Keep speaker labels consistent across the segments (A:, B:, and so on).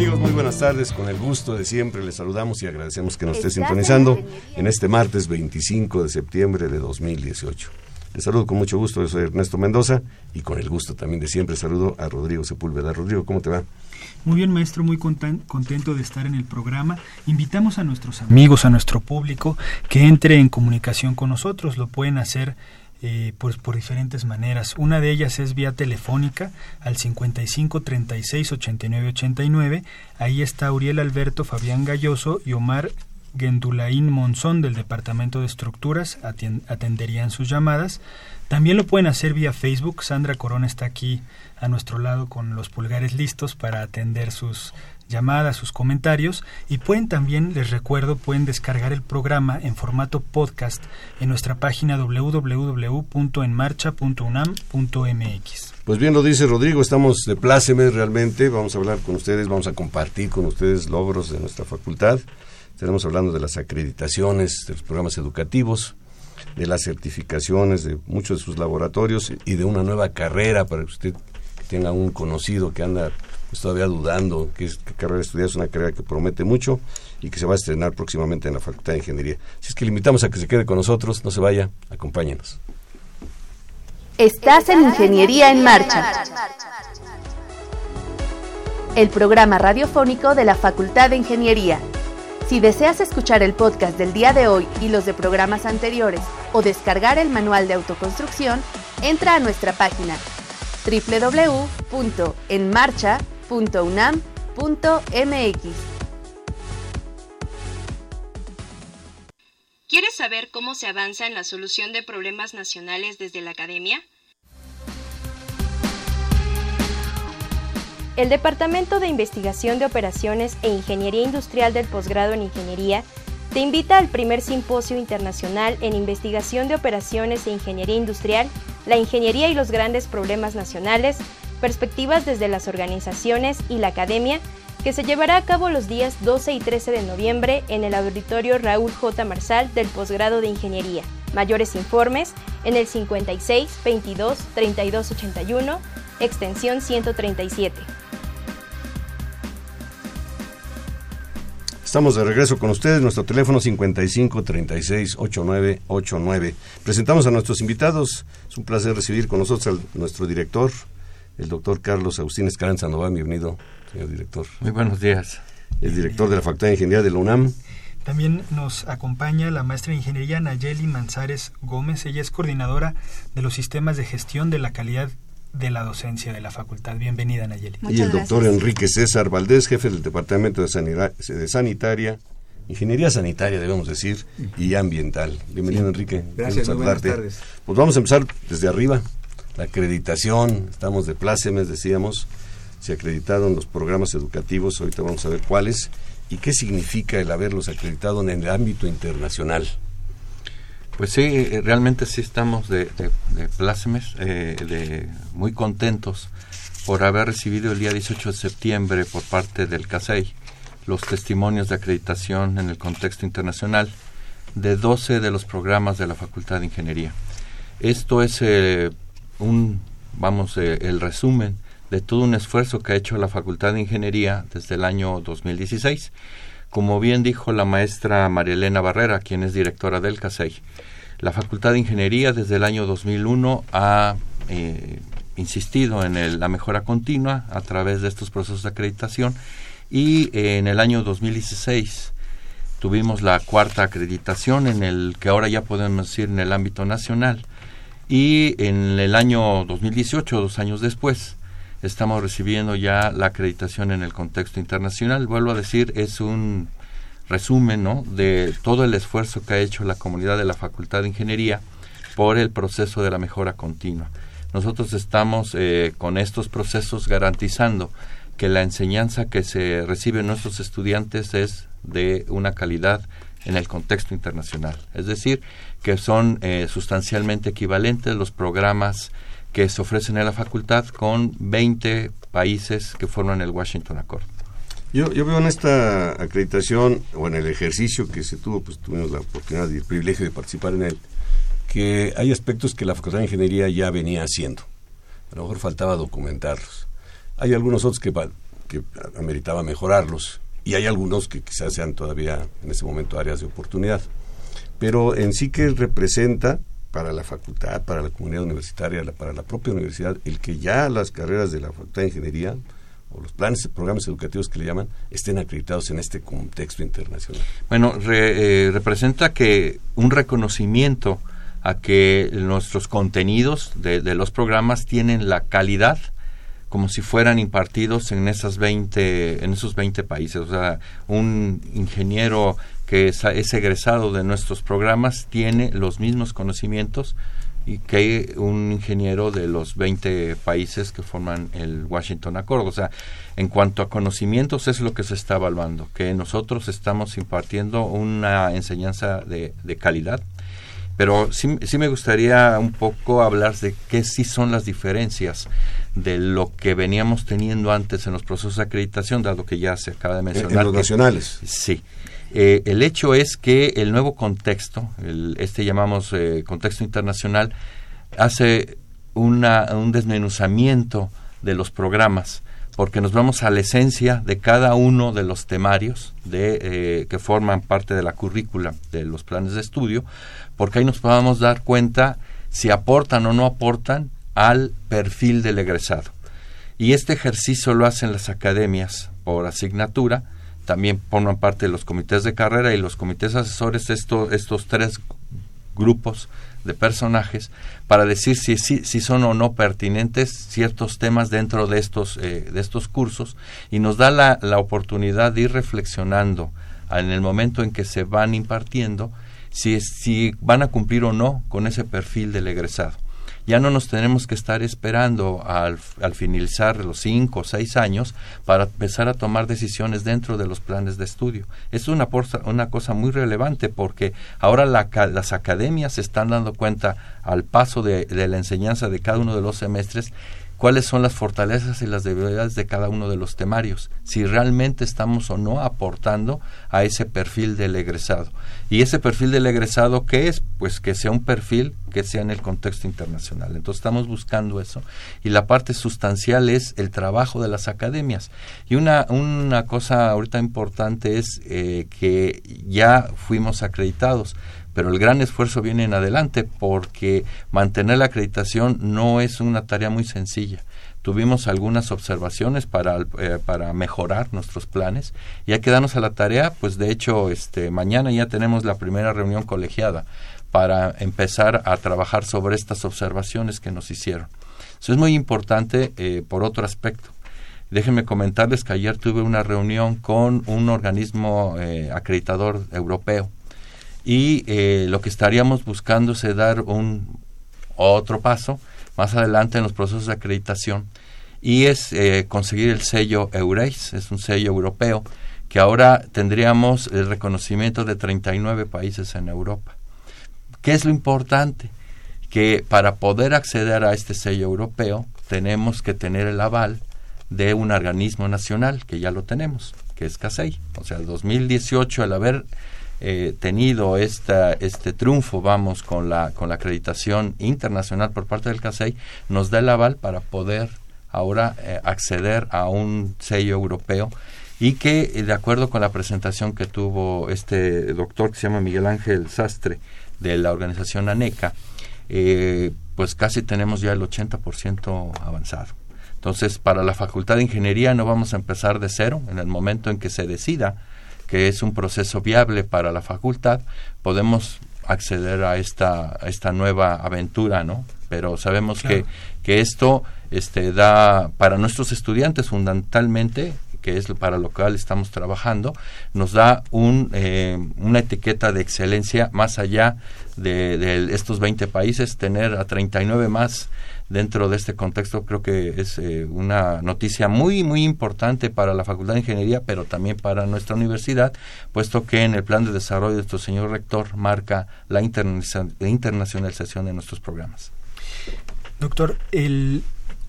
A: Amigos, muy buenas tardes. Con el gusto de siempre les saludamos y agradecemos que nos esté sintonizando en este martes 25 de septiembre de 2018. Les saludo con mucho gusto, yo soy Ernesto Mendoza y con el gusto también de siempre saludo a Rodrigo Sepúlveda. Rodrigo, ¿cómo te va?
B: Muy bien, maestro, muy contento de estar en el programa. Invitamos a nuestros amigos, a nuestro público, que entre en comunicación con nosotros. Lo pueden hacer eh, pues por diferentes maneras. Una de ellas es vía telefónica al 55 36 89 89. Ahí está Uriel Alberto, Fabián Galloso y Omar Gendulaín Monzón del Departamento de Estructuras atenderían sus llamadas. También lo pueden hacer vía Facebook. Sandra Corona está aquí a nuestro lado con los pulgares listos para atender sus llamadas, sus comentarios y pueden también, les recuerdo, pueden descargar el programa en formato podcast en nuestra página www.enmarcha.unam.mx.
A: Pues bien lo dice Rodrigo, estamos de plácemes realmente, vamos a hablar con ustedes, vamos a compartir con ustedes logros de nuestra facultad. Estaremos hablando de las acreditaciones, de los programas educativos, de las certificaciones de muchos de sus laboratorios y de una nueva carrera para que usted tenga un conocido que anda pues, todavía dudando qué, carrera estudiar, es una carrera que promete mucho y que se va a estrenar próximamente en la Facultad de Ingeniería. Si es que le invitamos a que se quede con nosotros, no se vaya, acompáñenos.
C: Estás en Ingeniería en Marcha, el programa radiofónico de la Facultad de Ingeniería. Si deseas escuchar el podcast del día de hoy y los de programas anteriores o descargar el manual de autoconstrucción, entra a nuestra página www.enmarcha.unam.mx.
D: ¿Quieres saber cómo se avanza en la solución de problemas nacionales desde la academia? El Departamento de Investigación de Operaciones e Ingeniería Industrial del Posgrado en Ingeniería te invita al primer simposio internacional en investigación de operaciones e ingeniería industrial, la ingeniería y los grandes problemas nacionales, perspectivas desde las organizaciones y la academia, que se llevará a cabo los días 12 y 13 de noviembre en el auditorio Raúl J. Marsal del posgrado de Ingeniería. Mayores informes en el 56 22 32 81, extensión 137.
A: Estamos de regreso con ustedes, nuestro teléfono 55 36 89 89. Presentamos a nuestros invitados. Es un placer recibir con nosotros a nuestro director, el doctor Carlos Agustín Escaranza Sandoval. Bienvenido, señor director.
E: Muy buenos días.
A: El director de la Facultad de Ingeniería de la UNAM.
B: También nos acompaña la maestra de Ingeniería Nayeli Manzares Gómez. Ella es coordinadora de los sistemas de gestión de la calidad de la docencia de la facultad. Bienvenida, Nayeli.
A: y el doctor Enrique César Valdés, jefe del Departamento de, Sanitaria, Ingeniería Sanitaria, debemos decir, y Ambiental. Bienvenido, Enrique.
F: Gracias, buenas tardes.
A: Pues vamos a empezar desde arriba. La acreditación, estamos de plácemes, decíamos. Se acreditaron los programas educativos, ahorita vamos a ver cuáles, y qué significa el haberlos acreditado en el ámbito internacional.
E: Pues sí, eh, realmente sí estamos de, de, plácemes, eh, de, muy contentos por haber recibido el día 18 de septiembre por parte del CASEI los testimonios de acreditación en el contexto internacional de 12 de los programas de la Facultad de Ingeniería. Esto es eh, un, vamos, el resumen de todo un esfuerzo que ha hecho la Facultad de Ingeniería desde el año 2016. Como bien dijo la maestra María Elena Barrera, quien es directora del CASEI, la Facultad de Ingeniería desde el año 2001 ha eh, insistido en la mejora continua a través de estos procesos de acreditación y en el año 2016 tuvimos la cuarta acreditación en el que ahora ya podemos decir en el ámbito nacional y en el año 2018, dos años después, estamos recibiendo ya la acreditación en el contexto internacional. Vuelvo a decir, es un resumen ¿no? de todo el esfuerzo que ha hecho la comunidad de la Facultad de Ingeniería por el proceso de la mejora continua. Nosotros estamos eh, con estos procesos garantizando que la enseñanza que se recibe en nuestros estudiantes es de una calidad en el contexto internacional. Es decir, que son eh, sustancialmente equivalentes los programas que se ofrecen en la facultad con 20 países que forman el Washington Accord.
A: Yo, yo veo en esta acreditación o en el ejercicio que se tuvo, pues tuvimos la oportunidad y el privilegio de participar en él, que hay aspectos que la Facultad de Ingeniería ya venía haciendo. A lo mejor faltaba documentarlos. Hay algunos otros que, que ameritaba mejorarlos y hay algunos que quizás sean todavía en ese momento áreas de oportunidad. Pero en sí que representa para la facultad, para la comunidad universitaria, para la propia universidad, el que ya las carreras de la Facultad de Ingeniería o los planes, programas educativos que le llaman, estén acreditados en este contexto internacional.
E: Bueno, eh, representa que un reconocimiento a que nuestros contenidos de, de, los programas tienen la calidad como si fueran impartidos en esas 20 en esos 20 países, o sea, un ingeniero que es egresado de nuestros programas tiene los mismos conocimientos y que un ingeniero de los 20 países que forman el Washington Accord. O sea, en cuanto a conocimientos es lo que se está evaluando, que nosotros estamos impartiendo una enseñanza de, de calidad, pero sí, sí, me gustaría un poco hablar de qué sí son las diferencias de lo que veníamos teniendo antes en los procesos de acreditación, dado que ya se acaba de mencionar.
A: En, los nacionales.
E: Sí. Eh, el hecho es que el nuevo contexto, este llamamos eh, contexto internacional, hace una, un desmenuzamiento de los programas, porque nos vamos a la esencia de cada uno de los temarios de, eh, que forman parte de la currícula de los planes de estudio, porque ahí nos podamos dar cuenta si aportan o no aportan al perfil del egresado. Y este ejercicio lo hacen las academias por asignatura, también forman parte de los comités de carrera y los comités asesores, esto, estos tres grupos de personajes, para decir si, si, si, son o no pertinentes ciertos temas dentro de estos, eh, de estos cursos y nos da la, la oportunidad de ir reflexionando en el momento en que se van impartiendo si, si van a cumplir o no con ese perfil del egresado ya no nos tenemos que estar esperando al, al finalizar los cinco o seis años para empezar a tomar decisiones dentro de los planes de estudio. Es una, una cosa muy relevante porque ahora las academias se están dando cuenta al paso de la enseñanza de cada uno de los semestres cuáles son las fortalezas y las debilidades de cada uno de los temarios, si realmente estamos o no aportando a ese perfil del egresado. Y ese perfil del egresado, ¿qué es? Pues que sea un perfil que sea en el contexto internacional. Entonces estamos buscando eso. Y la parte sustancial es el trabajo de las academias. Y una, una cosa ahorita importante es eh, que ya fuimos acreditados pero el gran esfuerzo viene en adelante porque mantener la acreditación no es una tarea muy sencilla. Tuvimos algunas observaciones para, eh, para mejorar nuestros planes y hay que a la tarea, pues de hecho este, mañana ya tenemos la primera reunión colegiada para empezar a trabajar sobre estas observaciones que nos hicieron. Eso es muy importante eh, por otro aspecto. Déjenme comentarles que ayer tuve una reunión con un organismo eh, acreditador europeo y eh, lo que estaríamos buscando es dar un otro paso más adelante en los procesos de acreditación y es eh, conseguir el sello EURES, es un sello europeo que ahora tendríamos el reconocimiento de 39 países en Europa. ¿Qué es lo importante? Que para poder acceder a este sello europeo tenemos que tener el aval de un organismo nacional, que ya lo tenemos, que es CASEI. O sea, el 2018, al haber eh, tenido esta, este triunfo, vamos, con la, con la acreditación internacional por parte del CASEI, nos da el aval para poder ahora eh, acceder a un sello europeo y que, eh, de acuerdo con la presentación que tuvo este doctor que se llama Miguel Ángel Sastre de la organización ANECA, pues casi tenemos ya el 80% avanzado. Entonces, para la Facultad de Ingeniería no vamos a empezar de cero. En el momento en que se decida que es un proceso viable para la facultad, podemos acceder a esta, a esta nueva aventura, ¿no? Pero sabemos que, que esto este, da para nuestros estudiantes fundamentalmente que es para lo cual estamos trabajando, nos da un, eh, una etiqueta de excelencia más allá de, de, estos 20 países, tener a 39 más dentro de este contexto creo que es eh, una noticia muy muy importante para la Facultad de Ingeniería, pero también para nuestra universidad, puesto que en el plan de desarrollo de nuestro señor rector marca la, internacionalización de nuestros programas.
B: Doctor, el,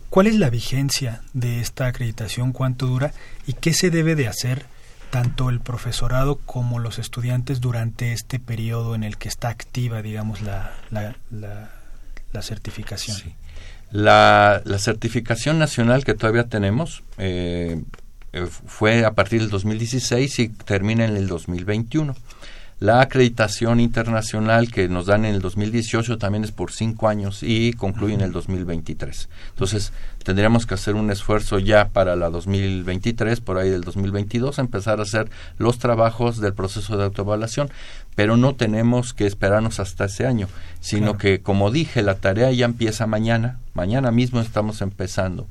B: ¿cuál es la vigencia de esta acreditación? ¿Cuánto dura? ¿Y qué se debe de hacer? tanto el profesorado como los estudiantes durante este periodo en el que está activa, digamos, la, la, la, certificación. Sí.
E: La, la, certificación nacional que todavía tenemos eh, eh fue a partir del 2016 y termina en el 2021. La acreditación internacional que nos dan en el 2018 también es por cinco años y concluye en el 2023. Entonces, tendríamos que hacer un esfuerzo ya para la 2023, por ahí del 2022, empezar a hacer los trabajos del proceso de autoevaluación, pero no tenemos que esperarnos hasta ese año, sino que, como dije, la tarea ya empieza mañana, mañana mismo estamos empezando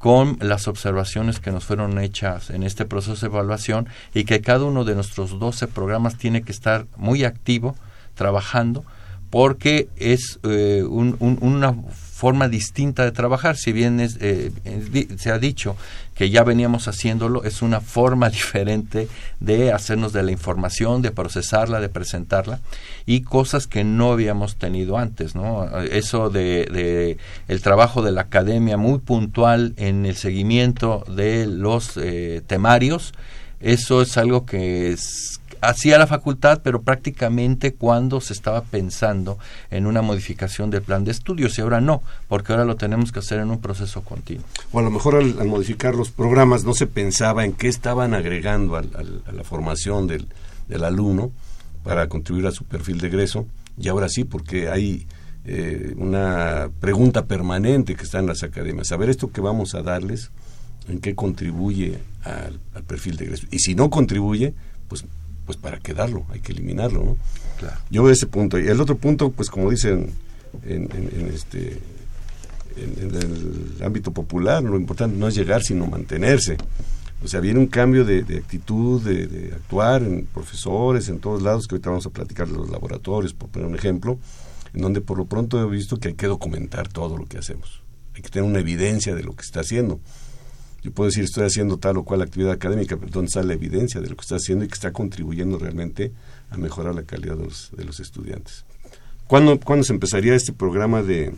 E: con las observaciones que nos fueron hechas en este proceso de evaluación y que cada uno de nuestros 12 programas tiene que estar muy activo, trabajando, porque es eh, una forma distinta de trabajar. Si bien eh, se ha dicho que ya veníamos haciéndolo, es una forma diferente de hacernos de la información, de procesarla, de presentarla y cosas que no habíamos tenido antes, ¿no? Eso de, de el trabajo de la academia muy puntual en el seguimiento de los eh, temarios, eso es algo que es, hacía la facultad, pero prácticamente cuando se estaba pensando en una modificación del plan de estudios y ahora no, porque ahora lo tenemos que hacer en un proceso continuo.
A: O a lo mejor al, modificar los programas no se pensaba en qué estaban agregando a la formación del, alumno para contribuir a su perfil de egreso y ahora sí, porque hay eh, una pregunta permanente que está en las academias, saber esto que vamos a darles, en qué contribuye al, al perfil de egreso. Y si no contribuye, pues pues para quedarlo, hay que eliminarlo, ¿no? Yo veo ese punto. Y el otro punto, pues como dicen en, este en, el ámbito popular, lo importante no es llegar, sino mantenerse. O sea, viene un cambio de, actitud, de, actuar en profesores, en todos lados, que ahorita vamos a platicar de los laboratorios, por poner un ejemplo, en donde por lo pronto he visto que hay que documentar todo lo que hacemos. Hay que tener una evidencia de lo que está haciendo yo puedo decir estoy haciendo tal o cual actividad académica, pero ¿dónde está la evidencia de lo que está haciendo y que está contribuyendo realmente a mejorar la calidad de los, de los estudiantes? ¿Cuándo, ¿Cuándo se empezaría este programa de...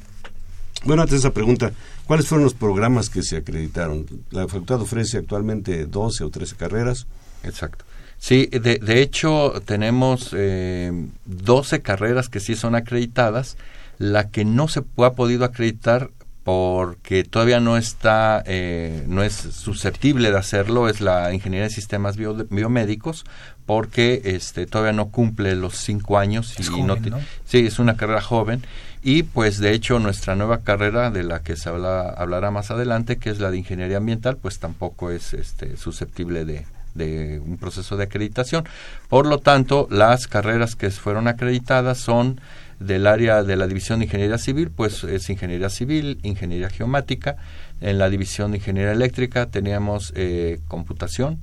A: Bueno, antes de esa pregunta, ¿cuáles fueron los programas que se acreditaron? La facultad ofrece actualmente 12 o 13 carreras.
E: Exacto. Sí, de, hecho tenemos eh, 12 carreras que sí son acreditadas. La que no se ha podido acreditar porque todavía no está, eh, no es susceptible de hacerlo, es la ingeniería de sistemas biomédicos, porque este, todavía no cumple los cinco años. y no, Sí, es una carrera joven. Y pues de hecho nuestra nueva carrera, de la que se habla, hablará más adelante, que es la de ingeniería ambiental, pues tampoco es este, susceptible de, de un proceso de acreditación. Por lo tanto, las carreras que fueron acreditadas son del área de la División de Ingeniería Civil, pues es Ingeniería Civil, Ingeniería Geomática. En la División de Ingeniería Eléctrica teníamos eh, Computación,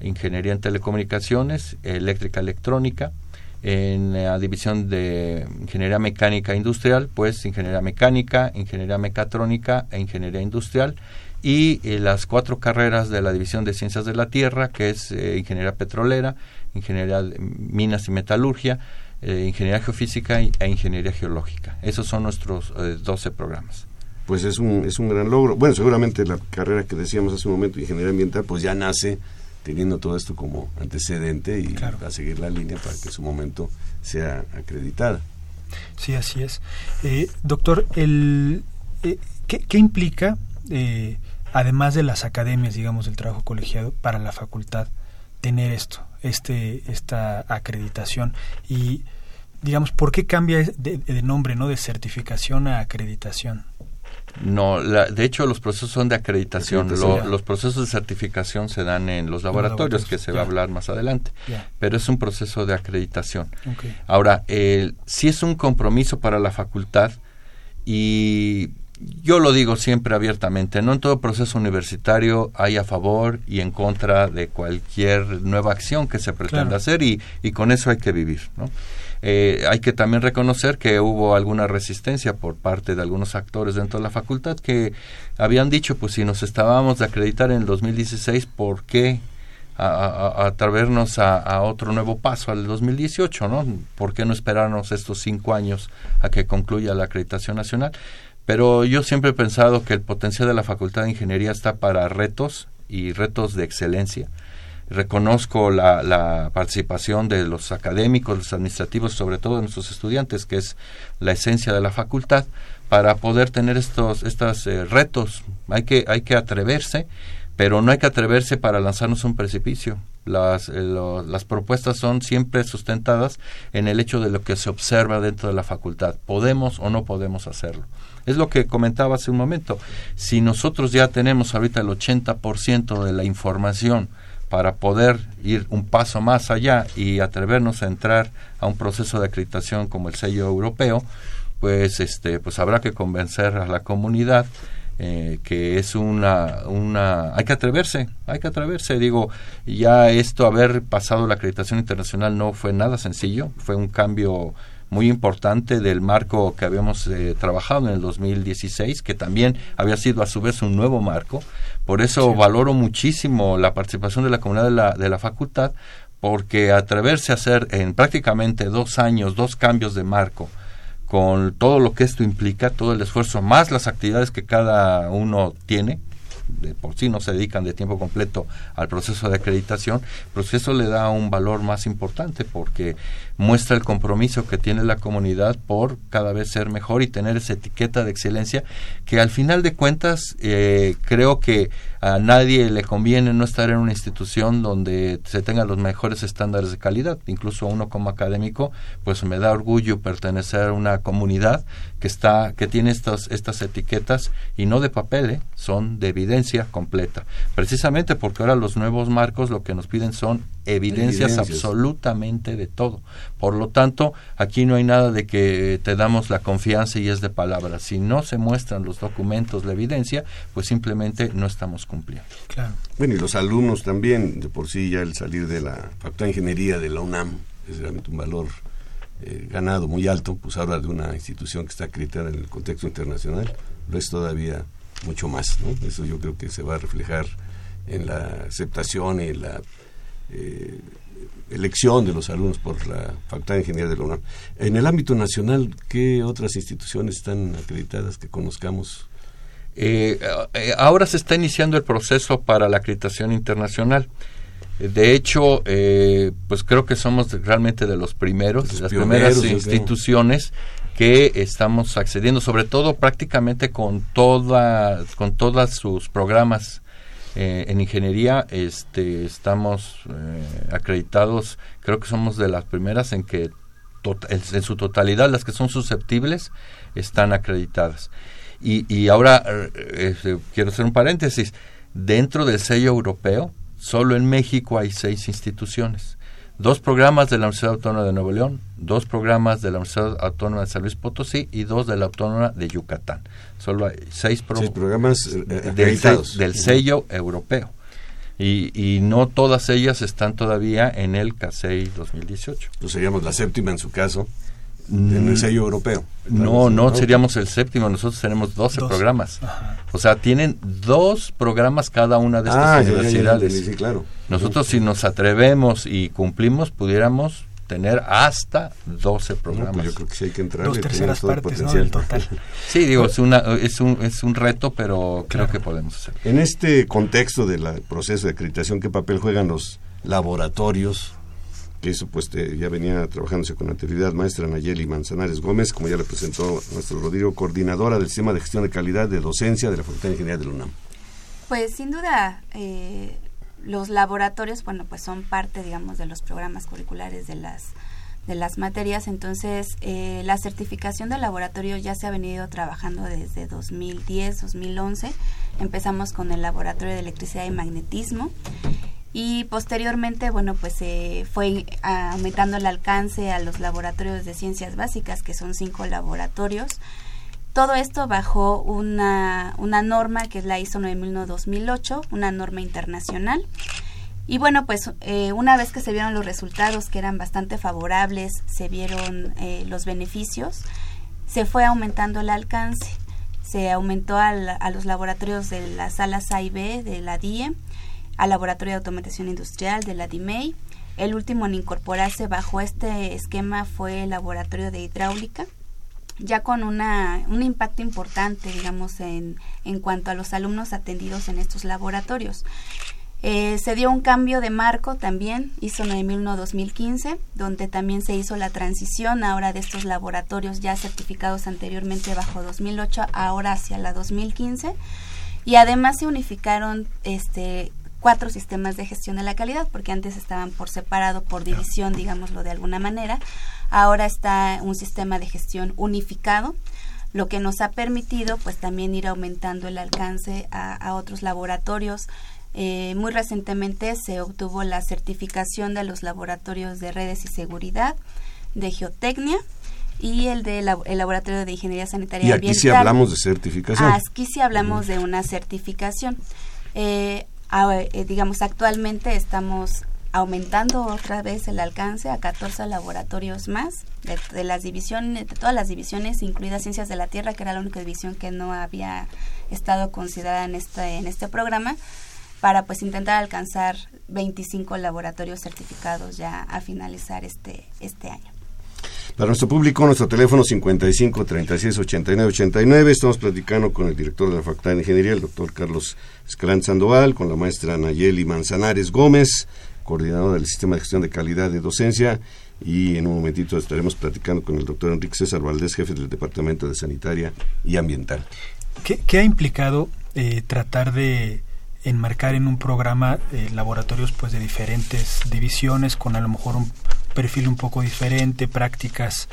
E: Ingeniería en Telecomunicaciones, Eléctrica Electrónica. En la División de Ingeniería Mecánica Industrial, pues Ingeniería Mecánica, Ingeniería Mecatrónica e Ingeniería Industrial. Y eh, las cuatro carreras de la División de Ciencias de la Tierra, que es eh, Ingeniería Petrolera, Ingeniería de Minas y Metalurgia, eh, ingeniería geofísica e ingeniería geológica. Esos son nuestros 12 eh, programas.
A: Pues es un, es un gran logro. Bueno, seguramente la carrera que decíamos hace un momento, ingeniería ambiental, pues ya nace teniendo todo esto como antecedente y va a seguir la línea para que su momento sea acreditada.
B: Sí, así es. Eh, doctor, el, ¿qué, ¿qué, implica, además de las academias, digamos, del trabajo colegiado, para la facultad, tener esto? Este esta acreditación y digamos, ¿por qué cambia de, nombre, no de certificación a acreditación?
E: No, de hecho los procesos son de acreditación. los procesos de certificación se dan en los laboratorios, que se va a hablar más adelante. Pero es un proceso de acreditación. Ahora, eh, sí es un compromiso para la facultad y yo lo digo siempre abiertamente, no en todo proceso universitario hay a favor y en contra de cualquier nueva acción que se pretenda hacer y, y, con eso hay que vivir. ¿no? Eh, hay que también reconocer que hubo alguna resistencia por parte de algunos actores dentro de la facultad que habían dicho, pues si nos estábamos de acreditar en el 2016, ¿por qué a, atrevernos a, otro nuevo paso al 2018, ¿no? ¿Por qué no esperarnos estos cinco años a que concluya la acreditación nacional? Pero yo siempre he pensado que el potencial de la Facultad de Ingeniería está para retos y retos de excelencia reconozco la, participación de los académicos, los administrativos, sobre todo de nuestros estudiantes, que es la esencia de la facultad, para poder tener estos, estos eh, retos. Hay que, hay que atreverse, pero no hay que atreverse para lanzarnos un precipicio. Las, eh, las propuestas son siempre sustentadas en el hecho de lo que se observa dentro de la facultad. ¿Podemos o no podemos hacerlo? Es lo que comentaba hace un momento. Si nosotros ya tenemos ahorita el 80% de la información, para poder ir un paso más allá y atrevernos a entrar a un proceso de acreditación como el sello europeo, pues este pues habrá que convencer a la comunidad eh, que es una, una hay que atreverse hay que atreverse digo ya esto haber pasado la acreditación internacional no fue nada sencillo fue un cambio muy importante del marco que habíamos eh, trabajado en el 2016, que también había sido a su vez un nuevo marco. Por eso valoro muchísimo la participación de la comunidad de la, de la facultad, porque atreverse a hacer en prácticamente dos años dos cambios de marco, con todo lo que esto implica, todo el esfuerzo, más las actividades que cada uno tiene, de por sí no se dedican de tiempo completo al proceso de acreditación, el proceso le da un valor más importante porque muestra el compromiso que tiene la comunidad por cada vez ser mejor y tener esa etiqueta de excelencia que al final de cuentas eh, creo que a nadie le conviene no estar en una institución donde se tengan los mejores estándares de calidad. Incluso uno como académico, pues me da orgullo pertenecer a una comunidad que está que tiene estas estas etiquetas y no de papel, ¿eh? son de evidencia completa. Precisamente porque ahora los nuevos marcos lo que nos piden son evidencias, absolutamente de todo. Por lo tanto, aquí no hay nada de que te damos la confianza y es de palabra. Si no se muestran los documentos, la evidencia, pues simplemente no estamos cumpliendo.
A: Claro. Bueno, y los alumnos también, de por sí ya el salir de la Facultad de Ingeniería de la UNAM es realmente un valor eh, ganado muy alto, pues habla de una institución que está acreditada en el contexto internacional, lo es todavía mucho más. Eso yo creo que se va a reflejar en la aceptación y la eh, elección de los alumnos por la Facultad de Ingeniería de la UNAM. En el ámbito nacional, ¿qué otras instituciones están acreditadas que conozcamos?
E: Eh, ahora se está iniciando el proceso para la acreditación internacional. De hecho, pues creo que somos realmente de los primeros, las primeras instituciones que estamos accediendo, sobre todo prácticamente con toda, con todas sus programas eh, en ingeniería este, estamos eh, acreditados, creo que somos de las primeras en que en su totalidad las que son susceptibles están acreditadas. Y, y ahora eh, quiero hacer un paréntesis, dentro del sello europeo, solo en México hay seis instituciones dos programas de la Universidad Autónoma de Nuevo León, dos programas de la Universidad Autónoma de San Luis Potosí y dos de la Autónoma de Yucatán. Solo hay seis,
A: programas eh,
E: del, sello europeo. Y, y, no todas ellas están todavía en el CASEI 2018.
A: Pues seríamos la séptima en su caso en el sello europeo.
E: No, no, seríamos el séptimo, nosotros tenemos 12 programas. O sea, tienen dos programas cada una de estas ah, universidades.
A: sí, claro.
E: Nosotros si nos atrevemos y cumplimos, pudiéramos tener hasta 12 programas.
A: pues yo creo que sí hay que entrar.
B: Dos terceras partes del total.
E: sí, digo, es, una, es, un, es un reto, pero creo que podemos hacerlo.
A: En este contexto del proceso de acreditación, ¿qué papel juegan los laboratorios que eso pues ya venía trabajándose con anterioridad, maestra Nayeli Manzanares Gómez, como ya le presentó nuestro Rodrigo, coordinadora del sistema de gestión de calidad de docencia de la Facultad de Ingeniería de la UNAM.
F: Pues sin duda, eh, los laboratorios, bueno, pues son parte, digamos, de los programas curriculares de las de las materias. Entonces, eh, la certificación de laboratorio ya se ha venido trabajando desde 2010, 2011. Empezamos con el laboratorio de electricidad y magnetismo y posteriormente, bueno, pues se fue aumentando el alcance a los laboratorios de ciencias básicas, que son cinco laboratorios. Todo esto bajo una, una norma que es la ISO 9001-2008, una norma internacional. Y bueno, pues eh, una vez que se vieron los resultados que eran bastante favorables, se vieron eh, los beneficios, se fue aumentando el alcance. Se aumentó a los laboratorios de las salas A y B de la DIE, al laboratorio de automatización industrial de la DIMEI. El último en incorporarse bajo este esquema fue el laboratorio de hidráulica, ya con una, un impacto importante, digamos, en, en cuanto a los alumnos atendidos en estos laboratorios. Eh, se dio un cambio de marco también, hizo 9001-2015, donde también se hizo la transición ahora de estos laboratorios ya certificados anteriormente bajo 2008, ahora hacia la 2015. Y además se unificaron este, cuatro sistemas de gestión de la calidad, porque antes estaban por separado, por división, digámoslo de alguna manera. Ahora está un sistema de gestión unificado lo que nos ha permitido pues también ir aumentando el alcance a, a otros laboratorios eh, muy recientemente se obtuvo la certificación de los laboratorios de redes y seguridad, de geotecnia y el del el laboratorio de ingeniería sanitaria
A: y aquí sí hablamos de certificación.
F: Aquí sí hablamos de una certificación. Eh, digamos, actualmente estamos aumentando otra vez el alcance a 14 laboratorios más de, de, las divisiones, de todas las divisiones, incluidas Ciencias de la Tierra, que era la única división que no había estado considerada en este, en este programa para pues intentar alcanzar 25 laboratorios certificados ya a finalizar este, este año.
A: Para nuestro público, nuestro teléfono 55 36 89 89. Estamos platicando con el director de la Facultad de Ingeniería, el doctor Carlos Escalán Sandoval, con la maestra Nayeli Manzanares Gómez, coordinadora del Sistema de Gestión de Calidad de Docencia. Y en un momentito estaremos platicando con el doctor Enrique César Valdés, jefe del Departamento de Sanitaria y Ambiental.
B: ¿Qué, ha implicado eh, tratar de enmarcar en un programa eh, laboratorios pues de diferentes divisiones con a lo mejor un perfil un poco diferente, prácticas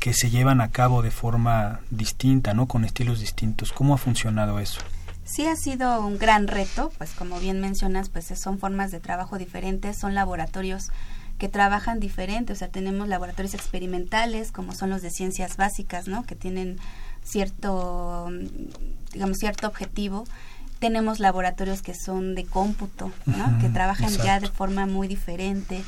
B: que se llevan a cabo de forma distinta, ¿no? Con estilos distintos. ¿Cómo ha funcionado eso?
F: Sí ha sido un gran reto, pues como bien mencionas, pues son formas de trabajo diferentes, son laboratorios que trabajan diferente, o sea, tenemos laboratorios experimentales como son los de ciencias básicas, ¿no? Que tienen cierto digamos cierto objetivo tenemos laboratorios que son de cómputo, ¿no? que trabajan ya de forma muy diferente.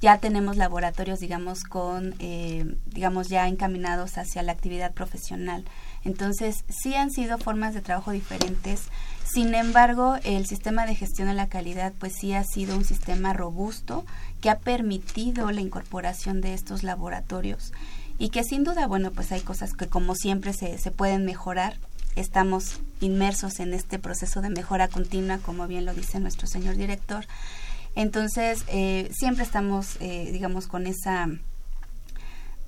F: Ya tenemos laboratorios, digamos, con, eh, digamos, ya encaminados hacia la actividad profesional. Entonces, sí han sido formas de trabajo diferentes. Sin embargo, el sistema de gestión de la calidad, pues sí ha sido un sistema robusto que ha permitido la incorporación de estos laboratorios y que sin duda, bueno, pues hay cosas que como siempre se, se pueden mejorar estamos inmersos en este proceso de mejora continua, como bien lo dice nuestro señor director. Entonces, eh, siempre estamos, eh, digamos, con esa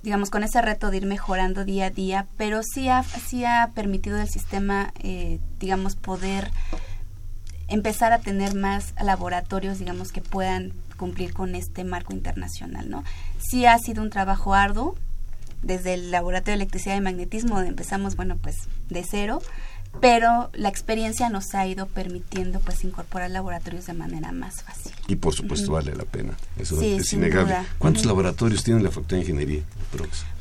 F: digamos, con ese reto de ir mejorando día a día, pero sí ha, sí ha permitido el sistema, eh, digamos, poder empezar a tener más laboratorios, digamos, que puedan cumplir con este marco internacional, ¿no? Sí ha sido un trabajo arduo, desde el laboratorio de electricidad y magnetismo, donde empezamos, bueno, pues de cero, pero la experiencia nos ha ido permitiendo pues incorporar laboratorios de manera más fácil.
A: Y por supuesto vale la pena, eso es innegable. ¿Cuántos laboratorios tiene la Facultad de Ingeniería?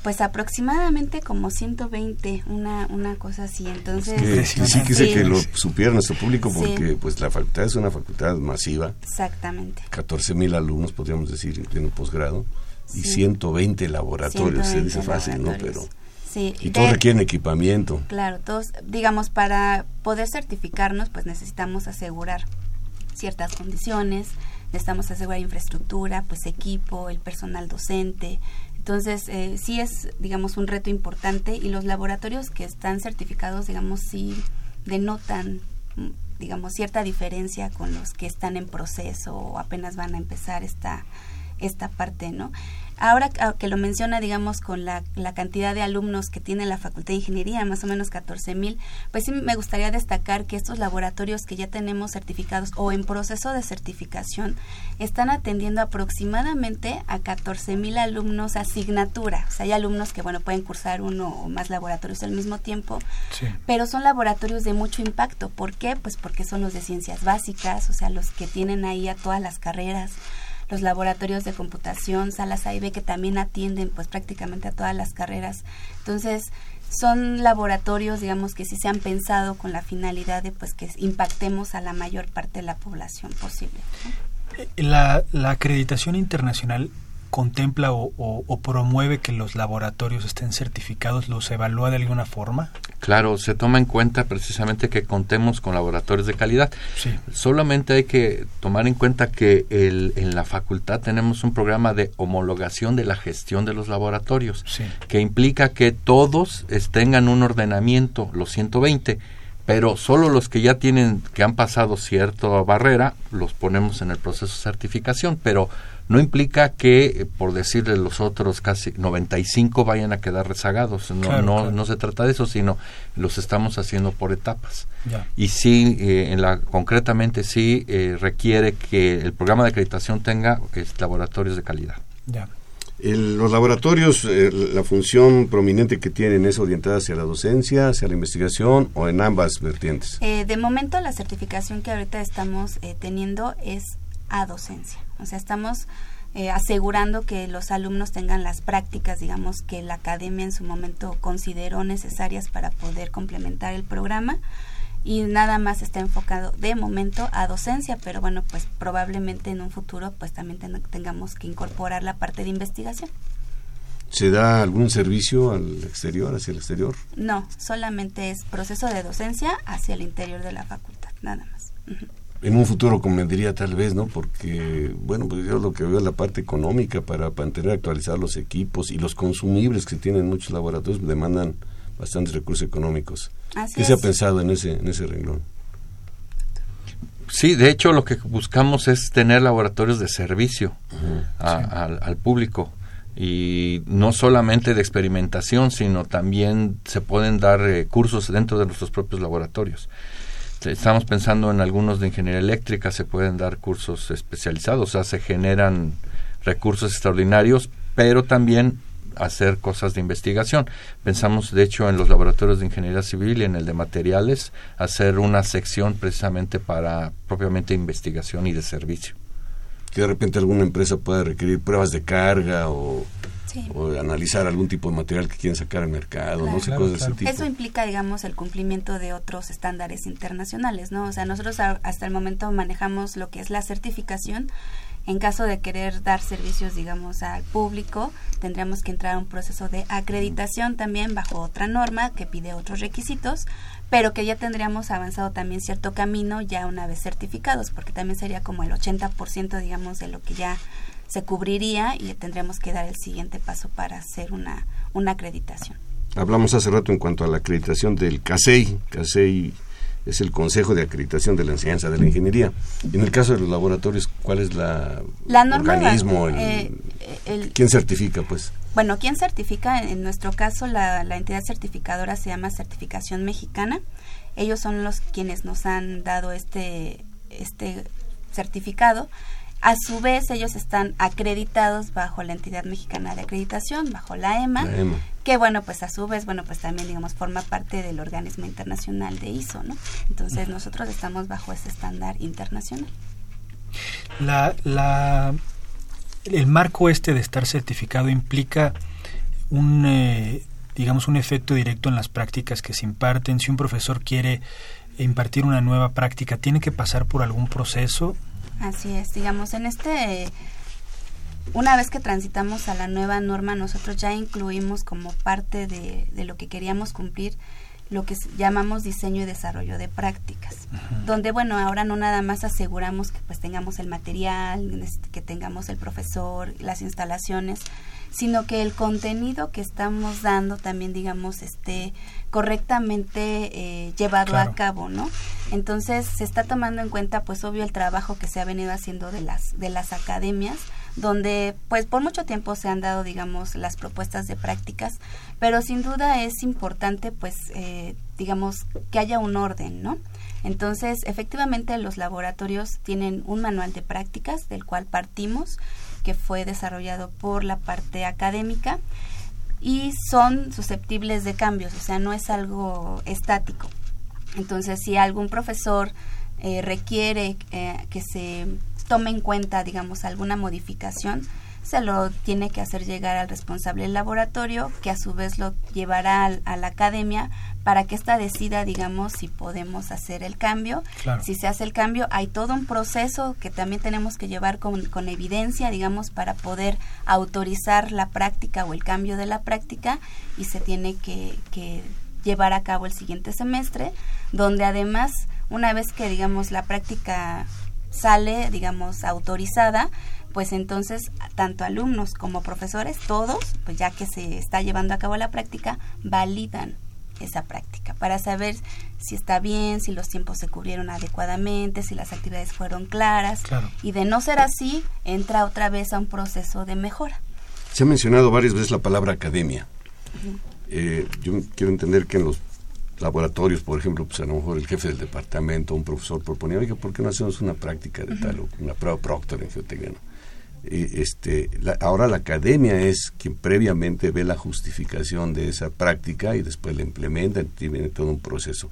F: Pues aproximadamente como 120, una, una cosa así. Entonces,
A: que, sí quise que lo supiera nuestro público porque pues la facultad es una facultad masiva.
F: Exactamente.
A: 14 mil alumnos, podríamos decir, en un posgrado y 120 laboratorios, se dice fácil, ¿no? Pero...
F: Sí,
A: y todos requieren equipamiento.
F: Claro, todos, digamos, para poder certificarnos, pues necesitamos asegurar ciertas condiciones, necesitamos asegurar infraestructura, pues equipo, el personal docente. Entonces, eh, sí es, digamos, un reto importante y los laboratorios que están certificados, digamos, sí denotan, digamos, cierta diferencia con los que están en proceso o apenas van a empezar esta, esta parte, ¿no? ahora que lo menciona, digamos, con la, cantidad de alumnos que tiene la Facultad de Ingeniería, más o menos 14 mil, pues sí me gustaría destacar que estos laboratorios que ya tenemos certificados o en proceso de certificación están atendiendo aproximadamente a 14 mil alumnos asignatura. O sea, hay alumnos que, bueno, pueden cursar uno o más laboratorios al mismo tiempo, pero son laboratorios de mucho impacto. ¿Por qué? Pues porque son los de ciencias básicas, o sea, los que tienen ahí a todas las carreras los laboratorios de computación, salas A y B que también atienden pues prácticamente a todas las carreras. Entonces, son laboratorios, digamos, que sí se han pensado con la finalidad de pues que impactemos a la mayor parte de la población posible.
B: La, la acreditación internacional contempla o, promueve que los laboratorios estén certificados? ¿Los evalúa de alguna forma?
E: Claro, se toma en cuenta precisamente que contemos con laboratorios de calidad. Sí. Solamente hay que tomar en cuenta que el, en la facultad tenemos un programa de homologación de la gestión de los laboratorios, que implica que todos tengan un ordenamiento, los 120 pero solo los que ya tienen, que han pasado cierta barrera, los ponemos en el proceso de certificación, pero no implica que, eh, por decirle los otros casi 95 vayan a quedar rezagados. No, no, no se trata de eso, sino los estamos haciendo por etapas. Y sí, eh, en la, concretamente sí eh, requiere que el programa de acreditación tenga laboratorios de calidad.
A: Ya. Los laboratorios, la función prominente que tienen es orientada hacia la docencia, hacia la investigación o en ambas vertientes.
F: de momento la certificación que ahorita estamos teniendo es a docencia. O sea, estamos eh, asegurando que los alumnos tengan las prácticas, digamos, que la academia en su momento consideró necesarias para poder complementar el programa y nada más está enfocado de momento a docencia, pero bueno, pues probablemente en un futuro pues también tengamos que incorporar la parte de investigación.
A: ¿Se da algún servicio al exterior, hacia el exterior?
F: No, solamente es proceso de docencia hacia el interior de la facultad, nada más
A: en un futuro convendría tal vez, ¿no? Porque, bueno, pues yo lo que veo es la parte económica para mantener actualizar los equipos y los consumibles que tienen muchos laboratorios demandan bastantes recursos económicos. ¿Qué se ha pensado en ese, en ese renglón?
E: Sí, de hecho lo que buscamos es tener laboratorios de servicio al, público y no solamente de experimentación, sino también se pueden dar eh, cursos dentro de nuestros propios laboratorios. Estamos pensando en algunos de ingeniería eléctrica, se pueden dar cursos especializados, o sea, se generan recursos extraordinarios, pero también hacer cosas de investigación. Pensamos, de hecho, en los laboratorios de ingeniería civil y en el de materiales, hacer una sección precisamente para propiamente investigación y de servicio.
A: Que de repente alguna empresa pueda requerir pruebas de carga o o analizar algún tipo de material que quieren sacar al mercado, no sé, cosas de ese tipo.
F: Eso implica, digamos, el cumplimiento de otros estándares internacionales, ¿no? O sea, nosotros hasta el momento manejamos lo que es la certificación. En caso de querer dar servicios, digamos, al público, tendríamos que entrar a un proceso de acreditación también bajo otra norma que pide otros requisitos, pero que ya tendríamos avanzado también cierto camino ya una vez certificados, porque también sería como el 80%, digamos, de lo que ya se cubriría y tendremos que dar el siguiente paso para hacer una, una acreditación.
A: Hablamos hace rato en cuanto a la acreditación del CASEI. CASEI es el Consejo de Acreditación de la Enseñanza de la Ingeniería. Y en el caso de los laboratorios, ¿cuál es la,
F: la
A: organismo? Eh, ¿Quién certifica, pues?
F: Bueno, ¿quién certifica? En nuestro caso, la, la entidad certificadora se llama Certificación Mexicana. Ellos son los quienes nos han dado este, este certificado a su vez, ellos están acreditados bajo la entidad mexicana de acreditación, bajo la EMA, que bueno, pues a su vez, bueno, pues también, digamos, forma parte del organismo internacional de ISO, ¿no? Entonces, nosotros estamos bajo ese estándar internacional.
B: La, la, el marco este de estar certificado implica un, eh, digamos, un efecto directo en las prácticas que se imparten. Si un profesor quiere impartir una nueva práctica, ¿tiene que pasar por algún proceso?
F: Así es, digamos, en este, una vez que transitamos a la nueva norma, nosotros ya incluimos como parte de, de lo que queríamos cumplir lo que llamamos diseño y desarrollo de prácticas, donde bueno, ahora no nada más aseguramos que pues tengamos el material, que tengamos el profesor, las instalaciones, sino que el contenido que estamos dando también, digamos, esté correctamente eh, llevado a cabo, ¿no? Entonces se está tomando en cuenta, pues obvio, el trabajo que se ha venido haciendo de las de las academias, donde pues por mucho tiempo se han dado, digamos, las propuestas de prácticas, pero sin duda es importante pues, eh, digamos, que haya un orden, ¿no? Entonces, efectivamente, los laboratorios tienen un manual de prácticas del cual partimos, que fue desarrollado por la parte académica y son susceptibles de cambios, o sea, no es algo estático. Entonces, si algún profesor eh, requiere eh, que se tome en cuenta, digamos, alguna modificación, se lo tiene que hacer llegar al responsable del laboratorio, que a su vez lo llevará a la academia para que ésta decida, digamos, si podemos hacer el cambio. Si se hace el cambio, hay todo un proceso que también tenemos que llevar con, con evidencia, digamos, para poder autorizar la práctica o el cambio de la práctica y se tiene que, que llevar a cabo el siguiente semestre, donde además, una vez que, digamos, la práctica sale, digamos, autorizada, pues entonces tanto alumnos como profesores, todos, pues ya que se está llevando a cabo la práctica, validan esa práctica para saber si está bien, si los tiempos se cubrieron adecuadamente, si las actividades fueron claras. Y de no ser así, entra otra vez a un proceso de mejora.
A: Se ha mencionado varias veces la palabra academia. Eh, yo quiero entender que en los laboratorios, por ejemplo, pues a lo mejor el jefe del departamento, un profesor proponía, oiga, ¿por qué no hacemos una práctica de tal o una prueba proctor en geotecnia? Este, ahora la academia es quien previamente ve la justificación de esa práctica y después la implementa, tiene todo un proceso.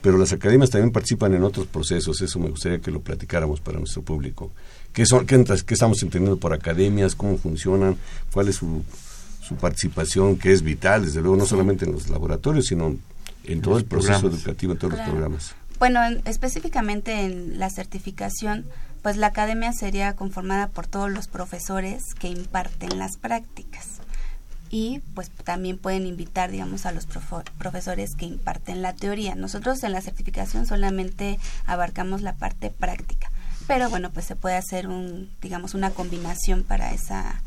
A: Pero las academias también participan en otros procesos, eso me gustaría que lo platicáramos para nuestro público. ¿Qué, son, qué, qué estamos entendiendo por academias? ¿Cómo funcionan? ¿Cuál es su, su participación? Que es vital, desde luego, no solamente en los laboratorios, sino en todo el proceso educativo, en todos los programas.
F: Bueno, específicamente en la certificación, pues la academia sería conformada por todos los profesores que imparten las prácticas y pues también pueden invitar digamos a los profesores que imparten la teoría. Nosotros en la certificación solamente abarcamos la parte práctica, pero bueno, pues se puede hacer un digamos una combinación para esa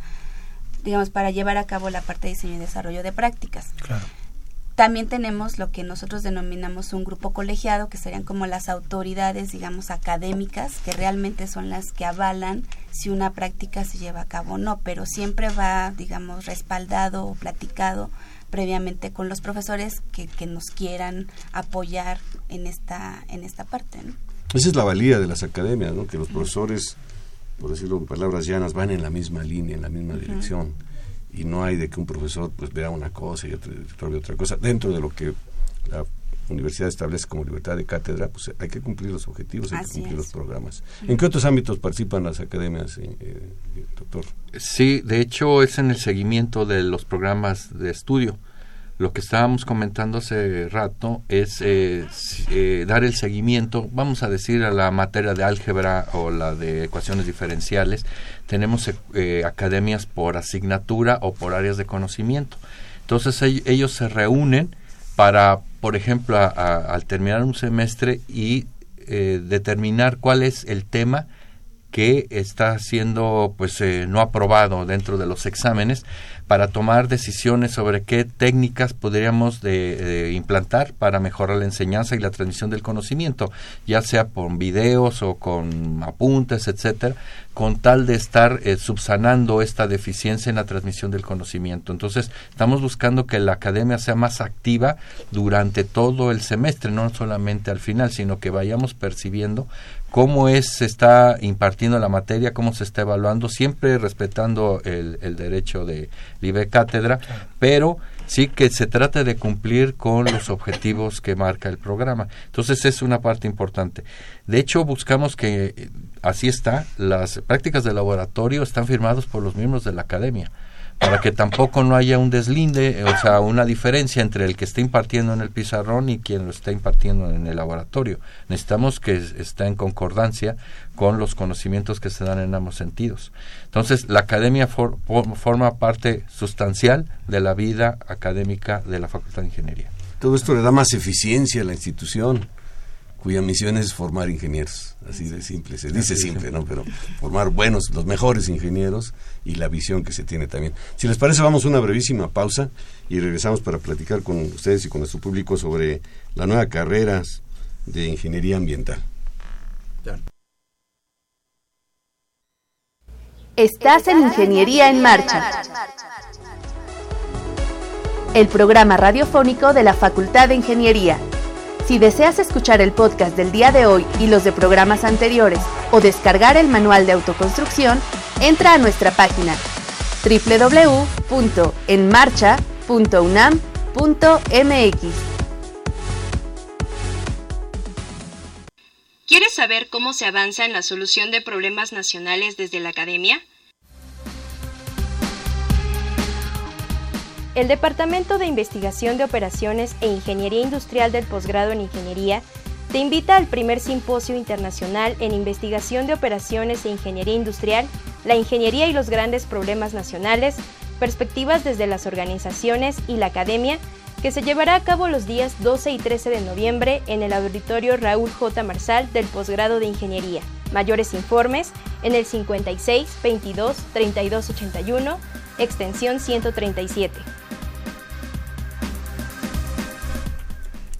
F: digamos para llevar a cabo la parte de diseño y desarrollo de prácticas.
B: Claro.
F: También tenemos lo que nosotros denominamos un grupo colegiado, que serían como las autoridades, digamos, académicas, que realmente son las que avalan si una práctica se lleva a cabo o no, pero siempre va, digamos, respaldado o platicado previamente con los profesores que, que nos quieran apoyar en esta, en esta parte.
A: Esa es la valía de las academias, ¿no? que los profesores, por decirlo en palabras llanas, van en la misma línea, en la misma dirección y no hay de que un profesor pues vea una cosa y otro, vea otra cosa. Dentro de lo que la universidad establece como libertad de cátedra, pues hay que cumplir los objetivos, hay que cumplir los programas. ¿En qué otros ámbitos participan las academias, eh, eh, doctor?
E: Sí, de hecho es en el seguimiento de los programas de estudio. Lo que estábamos comentando hace rato es eh, eh, dar el seguimiento, vamos a decir, a la materia de álgebra o la de ecuaciones diferenciales. Tenemos eh, academias por asignatura o por áreas de conocimiento. Entonces ellos se reúnen para, por ejemplo, al terminar un semestre y determinar cuál es el tema que está siendo pues no aprobado dentro de los exámenes para tomar decisiones sobre qué técnicas podríamos de, implantar para mejorar la enseñanza y la transmisión del conocimiento, ya sea con videos o con apuntes, etcétera, con tal de estar eh, subsanando esta deficiencia en la transmisión del conocimiento. Entonces, estamos buscando que la academia sea más activa durante todo el semestre, no solamente al final, sino que vayamos percibiendo cómo es, se está impartiendo la materia, cómo se está evaluando, siempre respetando el, el derecho de libre cátedra, pero sí que se trata de cumplir con los objetivos que marca el programa. Entonces es una parte importante. De hecho, buscamos que, así está, las prácticas de laboratorio están firmadas por los miembros de la academia para que tampoco no haya un deslinde, o sea, una diferencia entre el que está impartiendo en el pizarrón y quien lo está impartiendo en el laboratorio. Necesitamos que esté en concordancia con los conocimientos que se dan en ambos sentidos. Entonces, la academia forma parte sustancial de la vida académica de la Facultad de Ingeniería.
A: Todo esto le da más eficiencia a la institución cuya misión es formar ingenieros, así de simple, se dice simple, ¿no? Pero formar buenos, los mejores ingenieros y la visión que se tiene también. Si les parece, vamos a una brevísima pausa y regresamos para platicar con ustedes y con nuestro público sobre la nueva carrera de ingeniería ambiental.
C: Estás en Ingeniería en Marcha, el programa radiofónico de la Facultad de Ingeniería. Si deseas escuchar el podcast del día de hoy y los de programas anteriores o descargar el manual de autoconstrucción, entra a nuestra página www.enmarcha.unam.mx.
D: ¿Quieres saber cómo se avanza en la solución de problemas nacionales desde la academia? El Departamento de Investigación de Operaciones e Ingeniería Industrial del Posgrado en Ingeniería te invita al primer simposio internacional en investigación de operaciones e ingeniería industrial, la ingeniería y los grandes problemas nacionales, perspectivas desde las organizaciones y la academia, que se llevará a cabo los días 12 y 13 de noviembre en el auditorio Raúl J. Marsal del posgrado de Ingeniería. Mayores informes en el 56 22 32 81, extensión 137.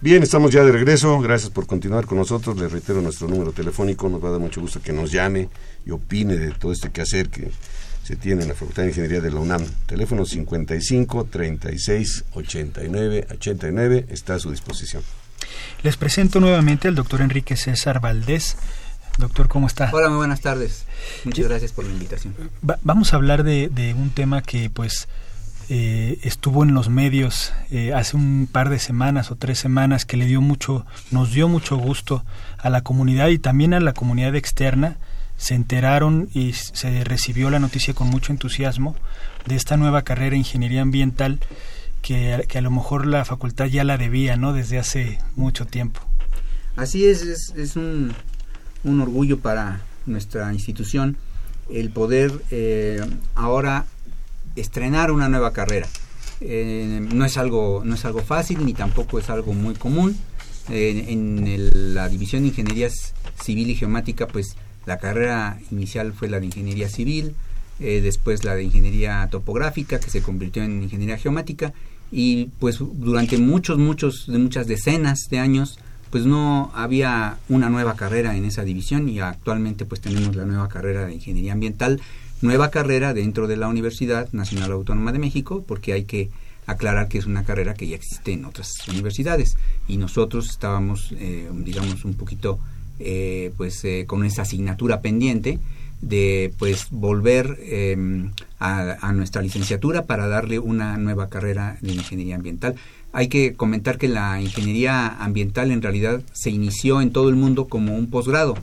A: Bien, estamos ya de regreso. Gracias por continuar con nosotros. Les reitero nuestro número telefónico. Nos va a dar mucho gusto que nos llame y opine de todo este quehacer que se tiene en la Facultad de Ingeniería de la UNAM. Teléfono 55 36 89 89 está a su disposición.
B: Les presento nuevamente al doctor Enrique César Valdés. Doctor, ¿cómo está?
G: Hola, muy buenas tardes. Muchas gracias por la invitación.
B: vamos a hablar de, de un tema que pues eh, estuvo en los medios eh, hace un par de semanas o tres semanas que le dio mucho, nos dio mucho gusto a la comunidad y también a la comunidad externa. Se enteraron y se recibió la noticia con mucho entusiasmo de esta nueva carrera Ingeniería Ambiental que, a lo mejor la facultad ya la debía, ¿no? Desde hace mucho tiempo.
G: Así es, es, un, orgullo para nuestra institución el poder eh, ahora estrenar una nueva carrera. Eh, no, es algo, no es algo fácil ni tampoco es algo muy común. En la división de ingenierías civil y geomática, pues la carrera inicial fue la de ingeniería civil, eh, después la de ingeniería topográfica, que se convirtió en ingeniería geomática, y pues durante muchos, muchos, de muchas decenas de años, pues no había una nueva carrera en esa división y actualmente pues tenemos la nueva carrera de ingeniería ambiental nueva carrera dentro de la Universidad Nacional Autónoma de México, porque hay que aclarar que es una carrera que ya existe en otras universidades y nosotros estábamos, eh, digamos, un poquito, eh, pues, eh, con esa asignatura pendiente de, pues, volver a, a, nuestra licenciatura para darle una nueva carrera de ingeniería ambiental. Hay que comentar que la ingeniería ambiental en realidad se inició en todo el mundo como un posgrado.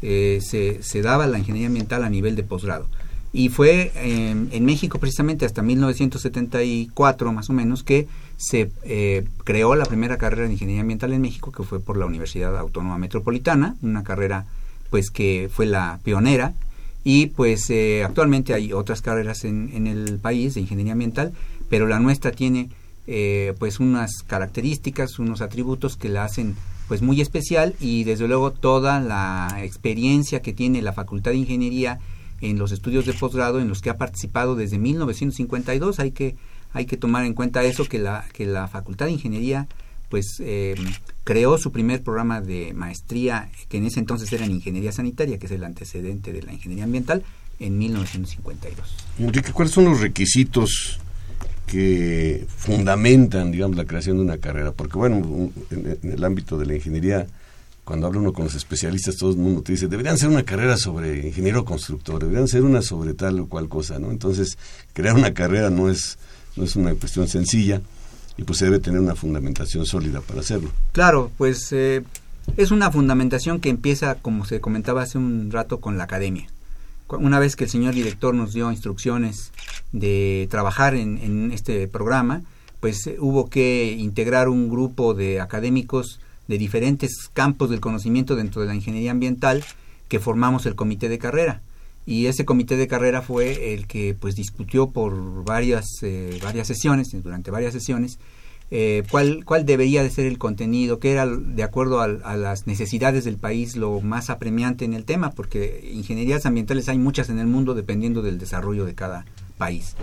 G: se, se daba la ingeniería ambiental a nivel de posgrado y fue en México precisamente hasta 1974 más o menos que se eh, creó la primera carrera de ingeniería ambiental en México que fue por la Universidad Autónoma Metropolitana una carrera pues que fue la pionera. Y pues eh, actualmente hay otras carreras en, en, el país de ingeniería ambiental pero la nuestra tiene eh, pues unas características unos atributos que la hacen pues muy especial. Y desde luego toda la experiencia que tiene la Facultad de Ingeniería en los estudios de posgrado en los que ha participado desde 1952. Hay que, hay que tomar en cuenta eso, que la, que la Facultad de Ingeniería pues eh, creó su primer programa de maestría, que en ese entonces era en Ingeniería Sanitaria, que es el antecedente de la Ingeniería Ambiental, en 1952.
A: Enrique, ¿cuáles son los requisitos que fundamentan, digamos, la creación de una carrera? Porque, bueno, en, el ámbito de la ingeniería cuando habla uno con los especialistas, todo el mundo te dice, deberían ser una carrera sobre ingeniero constructor, deberían ser una sobre tal o cual cosa, ¿no? Entonces, crear una carrera no es, no es una cuestión sencilla y pues se debe tener una fundamentación sólida para hacerlo.
G: Claro, pues eh, es una fundamentación que empieza, como se comentaba hace un rato, con la academia. Una vez que el señor director nos dio instrucciones de trabajar en, en este programa, pues hubo que integrar un grupo de académicos de diferentes campos del conocimiento dentro de la ingeniería ambiental que formamos el comité de carrera. Y ese comité de carrera fue el que pues discutió por varias eh, varias sesiones durante varias sesiones eh, cuál cuál debería de ser el contenido que era de acuerdo a, las necesidades del país lo más apremiante en el tema porque ingenierías ambientales hay muchas en el mundo dependiendo del desarrollo de cada país.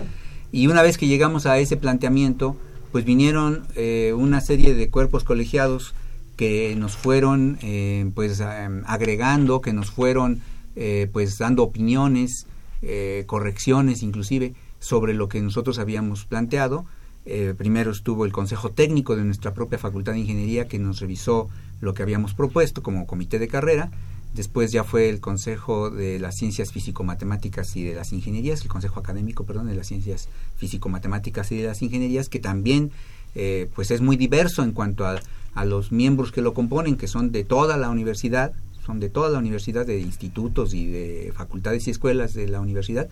G: Y una vez que llegamos a ese planteamiento pues vinieron eh, una serie de cuerpos colegiados que nos fueron eh, pues agregando, que nos fueron eh, pues dando opiniones eh, correcciones inclusive sobre lo que nosotros habíamos planteado. Eh, primero estuvo el Consejo Técnico de nuestra propia Facultad de Ingeniería que nos revisó lo que habíamos propuesto como comité de carrera. Después ya fue el Consejo de las Ciencias Físico-Matemáticas y de las Ingenierías, el Consejo Académico, perdón, de las Ciencias Físico-Matemáticas y de las Ingenierías, que también eh, pues es muy diverso en cuanto a, a los miembros que lo componen, que son de toda la universidad, son de toda la universidad, de institutos y de facultades y escuelas de la universidad.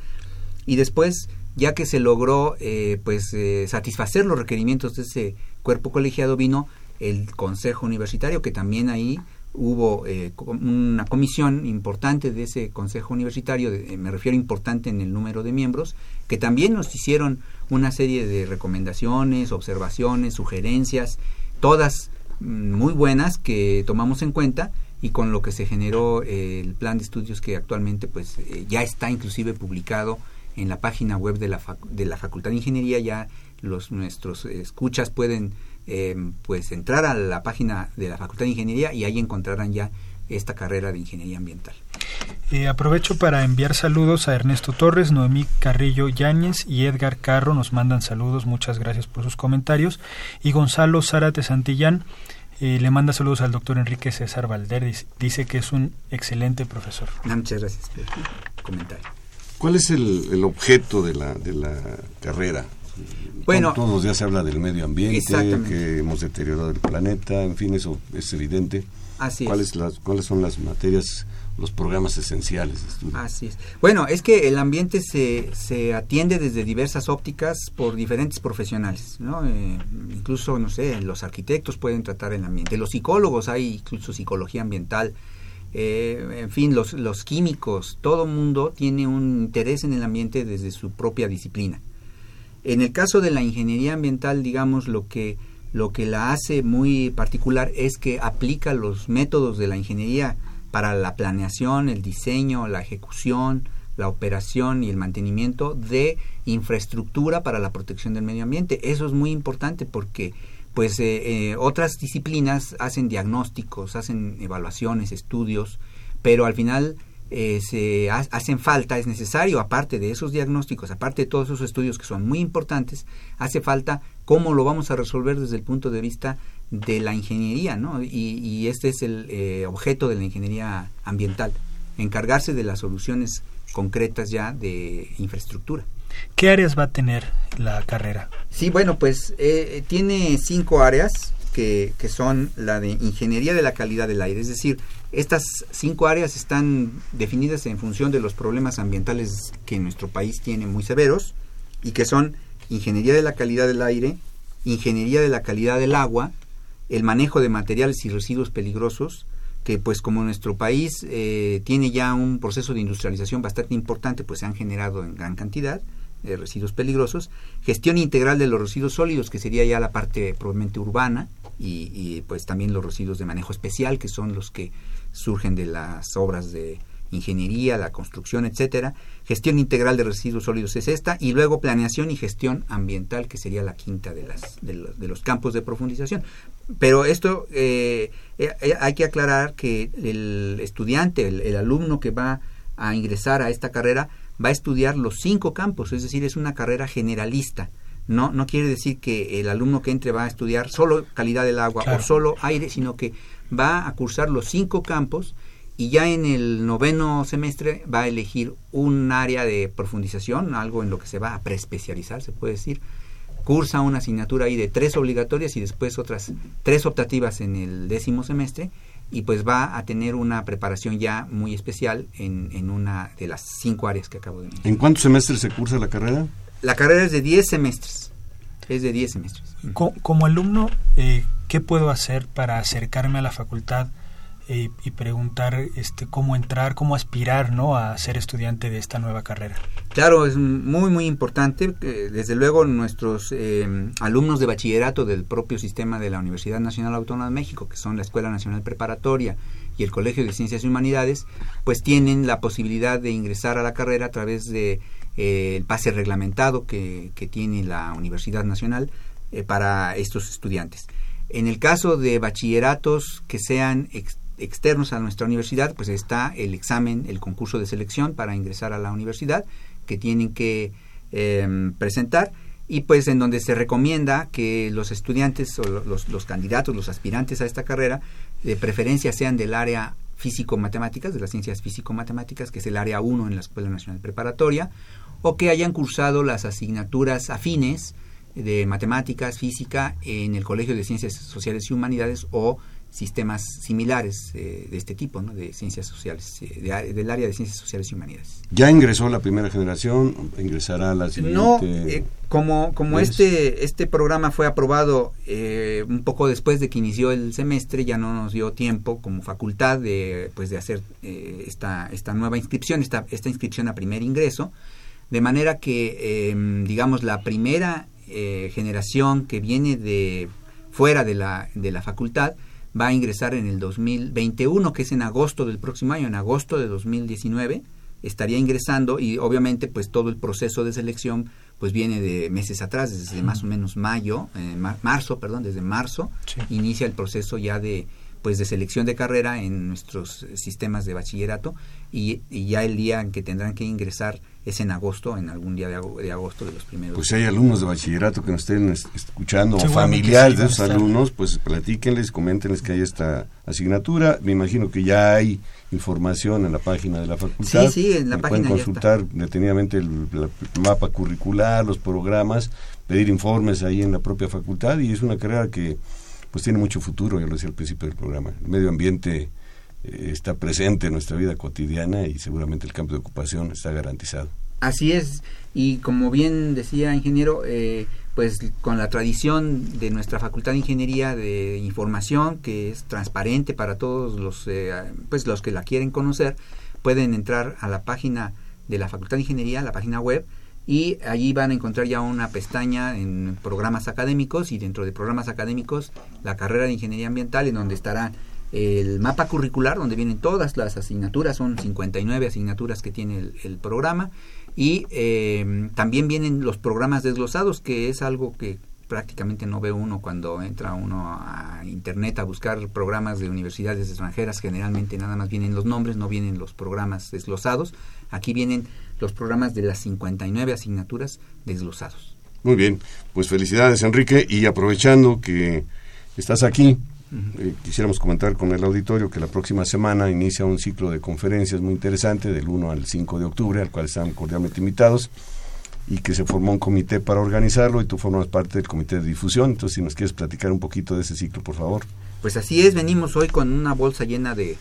G: Y después, ya que se logró eh, pues eh, satisfacer los requerimientos de ese cuerpo colegiado, vino el Consejo Universitario, que también ahí hubo eh, una comisión importante de ese Consejo Universitario, me refiero importante en el número de miembros, que también nos hicieron una serie de recomendaciones, observaciones, sugerencias, todas muy buenas que tomamos en cuenta y con lo que se generó eh, el plan de estudios que actualmente pues eh, ya está inclusive publicado en la página web de la, de la Facultad de Ingeniería ya los nuestros escuchas pueden eh, pues entrar a la página de la Facultad de Ingeniería y ahí encontrarán ya esta carrera de ingeniería ambiental.
B: Aprovecho para enviar saludos a Ernesto Torres, Noemí Carrillo Yáñez y Edgar Carro nos mandan saludos, muchas gracias por sus comentarios y Gonzalo Zárate Santillán le manda saludos al doctor Enrique César Valder. Dice que es un excelente profesor.
G: Ah, muchas gracias por el comentario.
A: ¿Cuál es el, objeto de la, de la carrera? Bueno, todos los días se habla del medio ambiente, que hemos deteriorado el planeta, en fin, eso es evidente. Así ¿Cuáles, Las, ¿Cuáles son las materias los programas esenciales.
G: Así es. Bueno, es que el ambiente se, se atiende desde diversas ópticas por diferentes profesionales, ¿no? Eh, incluso, no sé, los arquitectos pueden tratar el ambiente, los psicólogos, hay incluso psicología ambiental, eh, en fin, los, los químicos, todo mundo tiene un interés en el ambiente desde su propia disciplina. En el caso de la ingeniería ambiental, digamos, lo que, lo que la hace muy particular es que aplica los métodos de la ingeniería para la planeación, el diseño, la ejecución, la operación y el mantenimiento de infraestructura para la protección del medio ambiente. Eso es muy importante porque pues eh, eh, otras disciplinas hacen diagnósticos, hacen evaluaciones, estudios, pero al final eh, se hacen falta, es necesario, aparte de esos diagnósticos, aparte de todos esos estudios que son muy importantes, hace falta cómo lo vamos a resolver desde el punto de vista de la ingeniería, ¿no? Y, este es el eh, objeto de la ingeniería ambiental, encargarse de las soluciones concretas ya de infraestructura.
B: ¿Qué áreas va a tener la carrera?
G: Sí, bueno, pues eh, tiene cinco áreas que, que, son la de ingeniería de la calidad del aire, es decir, estas cinco áreas están definidas en función de los problemas ambientales que nuestro país tiene muy severos y que son ingeniería de la calidad del aire, ingeniería de la calidad del agua, el manejo de materiales y residuos peligrosos, que pues como nuestro país eh, tiene ya un proceso de industrialización bastante importante, pues se han generado en gran cantidad de residuos peligrosos, gestión integral de los residuos sólidos, que sería ya la parte probablemente urbana, y, y pues también los residuos de manejo especial, que son los que surgen de las obras de ingeniería, la construcción, etcétera. Gestión integral de residuos sólidos es esta y luego planeación y gestión ambiental que sería la quinta de las de, los campos de profundización. Pero esto eh, eh, hay que aclarar que el estudiante, el, alumno que va a ingresar a esta carrera va a estudiar los cinco campos, es decir, es una carrera generalista. No, no quiere decir que el alumno que entre va a estudiar solo calidad del agua o solo aire, sino que va a cursar los cinco campos y ya en el noveno semestre va a elegir un área de profundización, algo en lo que se va a preespecializar, se puede decir. Cursa una asignatura ahí de tres obligatorias y después otras tres optativas en el décimo semestre y pues va a tener una preparación ya muy especial en, en una de las cinco áreas que acabo de mencionar.
A: ¿En cuántos semestres se cursa la carrera?
G: La carrera es de diez semestres. Es de diez semestres.
B: Como, alumno, eh, ¿qué puedo hacer para acercarme a la facultad? Y, preguntar este, cómo entrar, cómo aspirar ¿no? a ser estudiante de esta nueva carrera.
G: Claro, es muy, muy importante. Desde luego, nuestros eh, alumnos de bachillerato del propio sistema de la Universidad Nacional Autónoma de México, que son la Escuela Nacional Preparatoria y el Colegio de Ciencias y Humanidades, pues tienen la posibilidad de ingresar a la carrera a través de eh, el pase reglamentado que, que, tiene la Universidad Nacional eh, para estos estudiantes. En el caso de bachilleratos que sean externos a nuestra universidad, pues está el examen, el concurso de selección para ingresar a la universidad que tienen que em, presentar. Y pues en donde se recomienda que los estudiantes o los, los candidatos, los aspirantes a esta carrera, de preferencia sean del área físico-matemáticas, de las ciencias físico-matemáticas, que es el área 1 en la Escuela Nacional Preparatoria, o que hayan cursado las asignaturas afines de matemáticas, física en el Colegio de Ciencias Sociales y Humanidades o sistemas similares eh, de este tipo, ¿no? de ciencias sociales, eh, del área de ciencias sociales y humanidades.
A: ¿Ya ingresó la primera generación? ¿Ingresará la siguiente?
G: No, eh, como, como este, este programa fue aprobado un poco después de que inició el semestre, ya no nos dio tiempo como facultad de, pues, de hacer esta, esta nueva inscripción, esta, esta inscripción a primer ingreso, de manera que, em, digamos, la primera generación que viene de fuera de la, de la facultad, va a ingresar en el 2021, que es en agosto del próximo año, en agosto de 2019 estaría ingresando y obviamente pues todo el proceso de selección pues viene de meses atrás, desde más o menos mayo, eh, marzo, perdón, desde marzo inicia el proceso ya de pues de selección de carrera en nuestros sistemas de bachillerato y, ya el día en que tendrán que ingresar es en agosto, en algún día de, agosto de los primeros.
A: Pues si hay alumnos de bachillerato que nos estén escuchando o familiares de esos alumnos, pues platíquenles, coméntenles que hay esta asignatura. Me imagino que ya hay información en la página de la facultad.
G: Sí, sí, en la página
A: Pueden consultar detenidamente el, mapa curricular, los programas, pedir informes ahí en la propia facultad y es una carrera que pues tiene mucho futuro, ya lo decía al principio del programa. El medio ambiente eh, está presente en nuestra vida cotidiana y seguramente el campo de ocupación está garantizado.
G: Así es, y como bien decía ingeniero, eh, pues con la tradición de nuestra Facultad de Ingeniería de Información, que es transparente para todos los, eh, pues los que la quieren conocer, pueden entrar a la página de la Facultad de Ingeniería, la página web, y allí van a encontrar ya una pestaña en programas académicos y dentro de programas académicos la carrera de ingeniería ambiental en donde estará el mapa curricular donde vienen todas las asignaturas, son 59 asignaturas que tiene el, programa y eh, también vienen los programas desglosados que es algo que prácticamente no ve uno cuando entra uno a internet a buscar programas de universidades extranjeras, generalmente nada más vienen los nombres, no vienen los programas desglosados, aquí vienen los programas de las 59 asignaturas desglosados.
A: Muy bien, pues felicidades Enrique y aprovechando que estás aquí, eh, quisiéramos comentar con el auditorio que la próxima semana inicia un ciclo de conferencias muy interesante del 1 al 5 de octubre, al cual están cordialmente invitados y que se formó un comité para organizarlo y tú formas parte del comité de difusión. Entonces, si nos quieres platicar un poquito de ese ciclo, por favor.
G: Pues así es, venimos hoy con una bolsa llena de,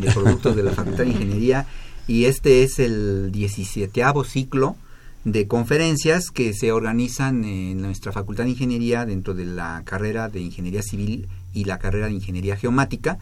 G: de productos de la Facultad de Ingeniería y este es el 17 ciclo de conferencias que se organizan en nuestra Facultad de Ingeniería dentro de la carrera de Ingeniería Civil y la carrera de Ingeniería Geomática,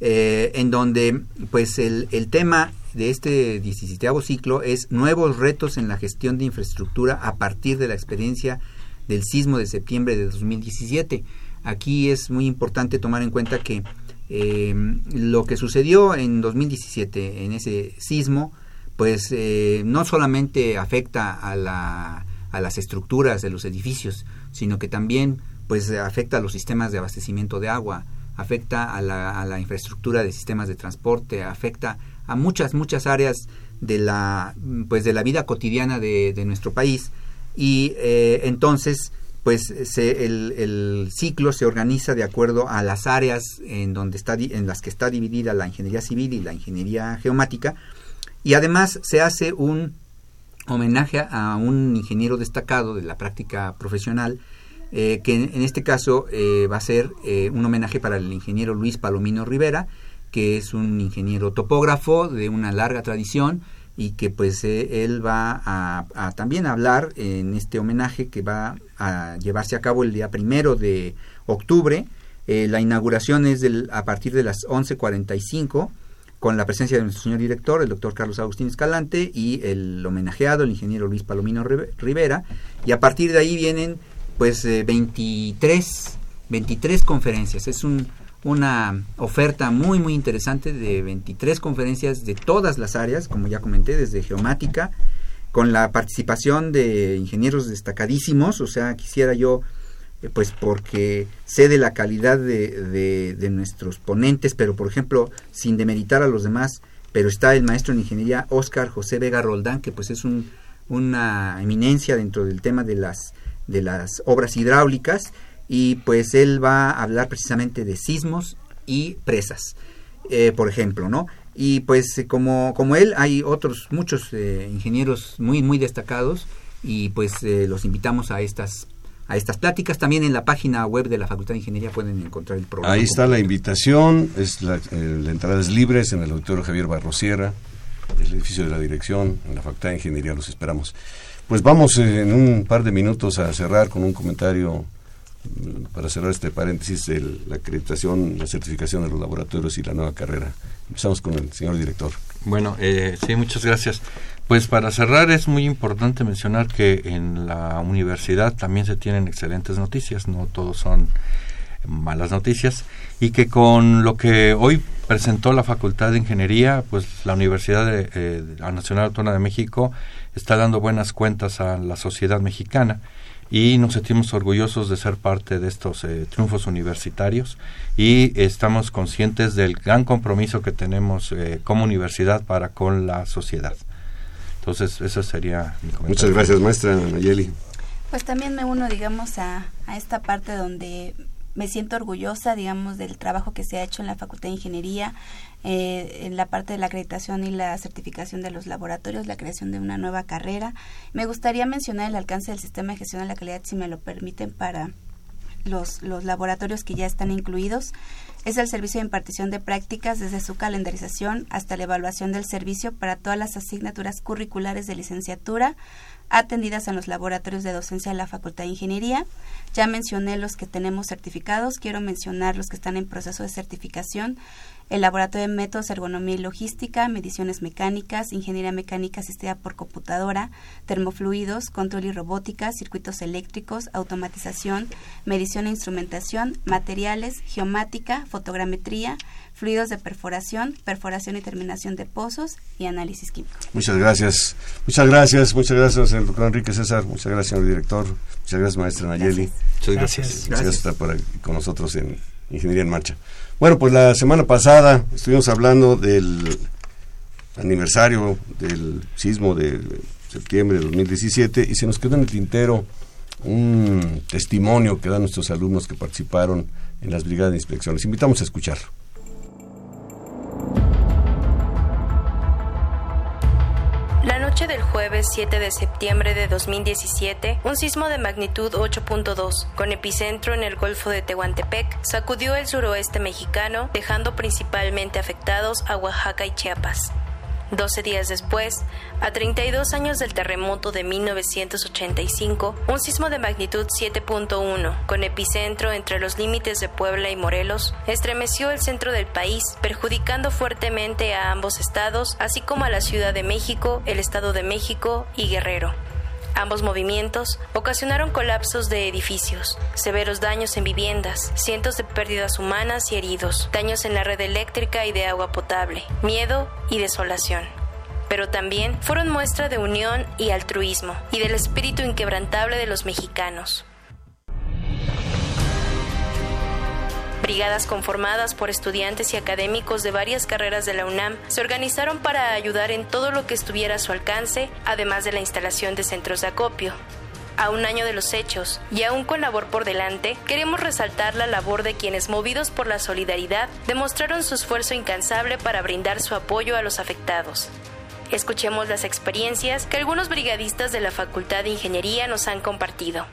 G: eh, en donde pues el, tema de este 17 ciclo es nuevos retos en la gestión de infraestructura a partir de la experiencia del sismo de septiembre de 2017. Aquí es muy importante tomar en cuenta que eh, lo que sucedió en 2017 en ese sismo, pues eh, no solamente afecta a, la, a las estructuras de los edificios, sino que también pues afecta a los sistemas de abastecimiento de agua, afecta a la, a la infraestructura de sistemas de transporte, afecta a muchas, muchas áreas de la, pues de la vida cotidiana de, nuestro país. Y eh, entonces pues se, el, el, ciclo se organiza de acuerdo a las áreas en donde está en las que está dividida la ingeniería civil y la ingeniería geomática. Y además se hace un homenaje a un ingeniero destacado de la práctica profesional eh, que en, este caso eh, va a ser eh, un homenaje para el ingeniero Luis Palomino Rivera que es un ingeniero topógrafo de una larga tradición y que pues eh, él va a, también hablar en este homenaje que va a llevarse a cabo el día primero de octubre. Eh, la inauguración es del, a partir de las 11.45 con la presencia de nuestro señor director, el doctor Carlos Agustín Escalante, y el homenajeado, el ingeniero Luis Palomino Rivera. Y a partir de ahí vienen pues 23, eh, 23 conferencias. Es un, una oferta muy muy interesante de 23 conferencias de todas las áreas, como ya comenté, desde geomática, con la participación de ingenieros destacadísimos, o sea, quisiera yo eh, pues porque sé de la calidad de, de, nuestros ponentes, pero por ejemplo, sin demeritar a los demás, pero está el maestro en ingeniería Oscar José Vega Roldán, que pues es un, una eminencia dentro del tema de las, de las obras hidráulicas, y pues él va a hablar precisamente de sismos y presas, eh, por ejemplo, ¿no? Y pues como, como él hay otros muchos eh, ingenieros muy muy destacados y pues eh, los invitamos a estas a estas pláticas. También en la página web de la Facultad de Ingeniería pueden encontrar el programa.
A: Ahí está la invitación, es la, entrada es libre, es en el auditorio Javier Barrosierra, el edificio de la dirección, en la Facultad de Ingeniería los esperamos. Pues vamos en un par de minutos a cerrar con un comentario para cerrar este paréntesis, de la acreditación, la certificación de los laboratorios y la nueva carrera. Empezamos con el señor director.
E: Bueno, eh, sí, muchas gracias. Pues para cerrar es muy importante mencionar que en la universidad también se tienen excelentes noticias, no todos son malas noticias, y que con lo que hoy presentó la Facultad de Ingeniería, pues la Universidad de, eh, la Nacional Autónoma de México está dando buenas cuentas a la sociedad mexicana y nos sentimos orgullosos de ser parte de estos eh, triunfos universitarios y estamos conscientes del gran compromiso que tenemos eh, como universidad para con la sociedad. Entonces, eso sería
A: mi comentario. Muchas gracias, maestra Nayeli.
F: Pues también me uno, digamos, a, a esta parte donde me siento orgullosa, digamos, del trabajo que se ha hecho en la Facultad de Ingeniería, eh, en la parte de la acreditación y la certificación de los laboratorios, la creación de una nueva carrera. Me gustaría mencionar el alcance del sistema de gestión de la calidad, si me lo permiten, para los, los laboratorios que ya están incluidos. Es el servicio de impartición de prácticas desde su calendarización hasta la evaluación del servicio para todas las asignaturas curriculares de licenciatura, atendidas en los laboratorios de docencia de la Facultad de Ingeniería. Ya mencioné los que tenemos certificados, quiero mencionar los que están en proceso de certificación. El Laboratorio de Métodos, Ergonomía y Logística, Mediciones Mecánicas, Ingeniería Mecánica asistida por computadora, Termofluidos, Control y Robótica, Circuitos Eléctricos, Automatización, Medición e Instrumentación, Materiales, Geomática, Fotogrametría, fluidos de perforación, perforación y terminación de pozos y análisis químico.
A: Muchas gracias. Muchas gracias, muchas gracias, el doctor Enrique César. Muchas gracias, señor director. Muchas gracias, maestra Nayeli.
E: Muchas gracias.
A: Muchas gracias por estar por aquí con nosotros en Ingeniería en Marcha. Bueno, pues la semana pasada estuvimos hablando del aniversario del sismo de septiembre de 2017 y se nos quedó en el tintero un testimonio que dan nuestros alumnos que participaron en las brigadas de inspección. Les invitamos a escucharlo.
D: Noche del jueves 7 de septiembre de 2017, un sismo de magnitud 8.2, con epicentro en el Golfo de Tehuantepec, sacudió el suroeste mexicano, dejando principalmente afectados a Oaxaca y Chiapas. 12 días después, a 32 años del terremoto de 1985, un sismo de magnitud 7.1, con epicentro entre los límites de Puebla y Morelos, estremeció el centro del país, perjudicando fuertemente a ambos estados, así como a la Ciudad de México, el Estado de México y Guerrero. Ambos movimientos ocasionaron colapsos de edificios, severos daños en viviendas, cientos de pérdidas humanas y heridos, daños en la red eléctrica y de agua potable, miedo y desolación pero también fueron muestra de unión y altruismo y del espíritu inquebrantable de los mexicanos. Brigadas conformadas por estudiantes y académicos de varias carreras de la UNAM se organizaron para ayudar en todo lo que estuviera a su alcance, además de la instalación de centros de acopio. A un año de los hechos y aún con labor por delante, queremos resaltar la labor de quienes, movidos por la solidaridad, demostraron su esfuerzo incansable para brindar su apoyo a los afectados. Escuchemos las experiencias que algunos brigadistas de la Facultad de Ingeniería nos han compartido.